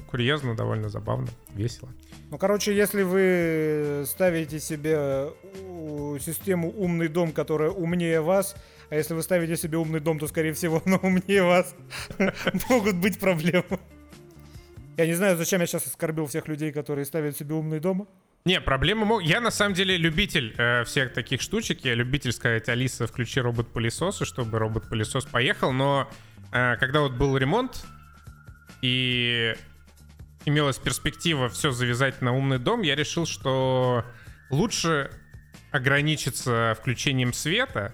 курьезно, довольно забавно, весело. Ну, короче, если вы ставите себе систему «Умный дом», которая умнее вас, а если вы ставите себе умный дом, то, скорее всего, она умнее вас, могут быть проблемы. Я не знаю, зачем я сейчас оскорбил всех людей, которые ставят себе умный дом. Не, проблема мог... Я на самом деле любитель э, всех таких штучек. Я любитель сказать, Алиса, включи робот-пылесос, чтобы робот-пылесос поехал. Но э, когда вот был ремонт, и имелась перспектива все завязать на умный дом, я решил, что лучше ограничиться включением света,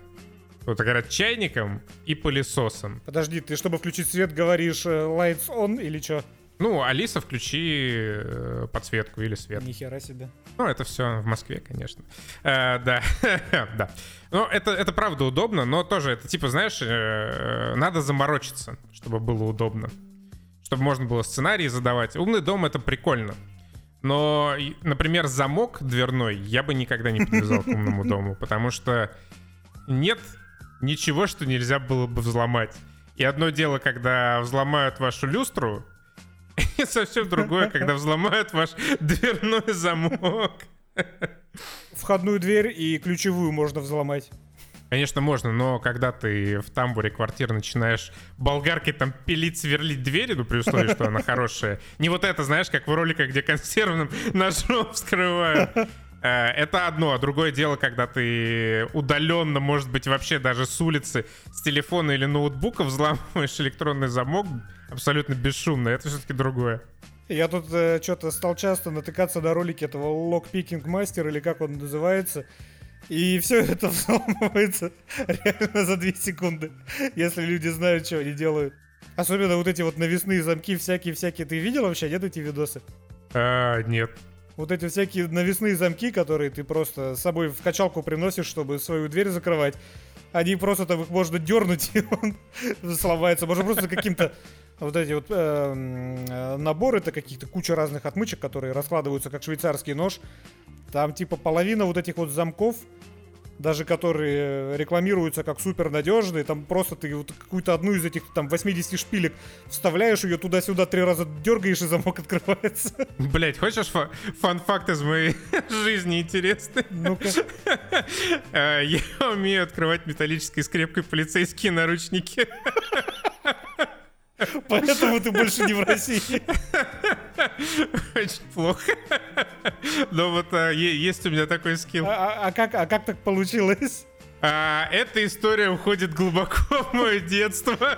вот говорят, чайником и пылесосом. Подожди, ты чтобы включить свет говоришь э, lights on или что? Ну, Алиса, включи э, подсветку или свет. Нихера себе. Ну, это все в Москве, конечно. Э, да, да. Ну, это, это правда удобно, но тоже это типа, знаешь, э, надо заморочиться, чтобы было удобно. Чтобы можно было сценарии задавать. Умный дом — это прикольно. Но, например, замок дверной я бы никогда не подвязал к умному дому, потому что нет ничего, что нельзя было бы взломать. И одно дело, когда взломают вашу люстру, И совсем другое, когда взломают ваш дверной замок. Входную дверь и ключевую можно взломать. Конечно, можно, но когда ты в тамбуре квартиры начинаешь болгаркой там пилить, сверлить двери, ну, при условии, что она хорошая. Не вот это, знаешь, как в роликах, где консервным ножом вскрывают. Э, это одно, а другое дело, когда ты удаленно, может быть, вообще даже с улицы, с телефона или ноутбука взламываешь электронный замок абсолютно бесшумно. Это все-таки другое. Я тут э, что-то стал часто натыкаться на ролики этого локпикинг мастер или как он называется. И все это взламывается реально за 2 секунды, если люди знают, что они делают. Особенно вот эти вот навесные замки всякие-всякие. Ты видел вообще, нет, эти видосы? А, нет вот эти всякие навесные замки, которые ты просто с собой в качалку приносишь, чтобы свою дверь закрывать, они просто там их можно дернуть, и он сломается. Можно просто каким-то вот эти вот э, наборы, это каких-то куча разных отмычек, которые раскладываются как швейцарский нож. Там типа половина вот этих вот замков даже которые рекламируются как супер надежные, там просто ты вот какую-то одну из этих там 80 шпилек вставляешь ее туда-сюда три раза дергаешь и замок открывается. Блять, хочешь фа- фан-факт из моей жизни интересный? Ну-ка. Э, я умею открывать металлической скрепкой полицейские наручники. Поэтому ты больше не в России. Очень плохо. Но вот а, есть у меня такой скилл. А, а, а, как, а как так получилось? А, эта история уходит глубоко в мое детство.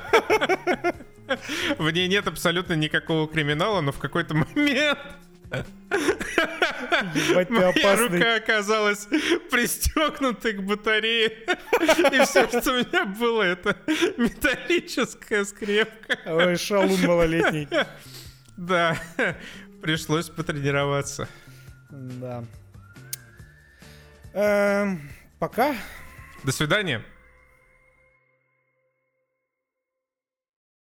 В ней нет абсолютно никакого криминала, но в какой-то момент Ебать, Моя опасный. рука оказалась пристегнутой к батарее. И все, что у меня было, это металлическая скрепка. Ой, шалун малолетний. Да, пришлось потренироваться. Да. Эм, пока. До свидания.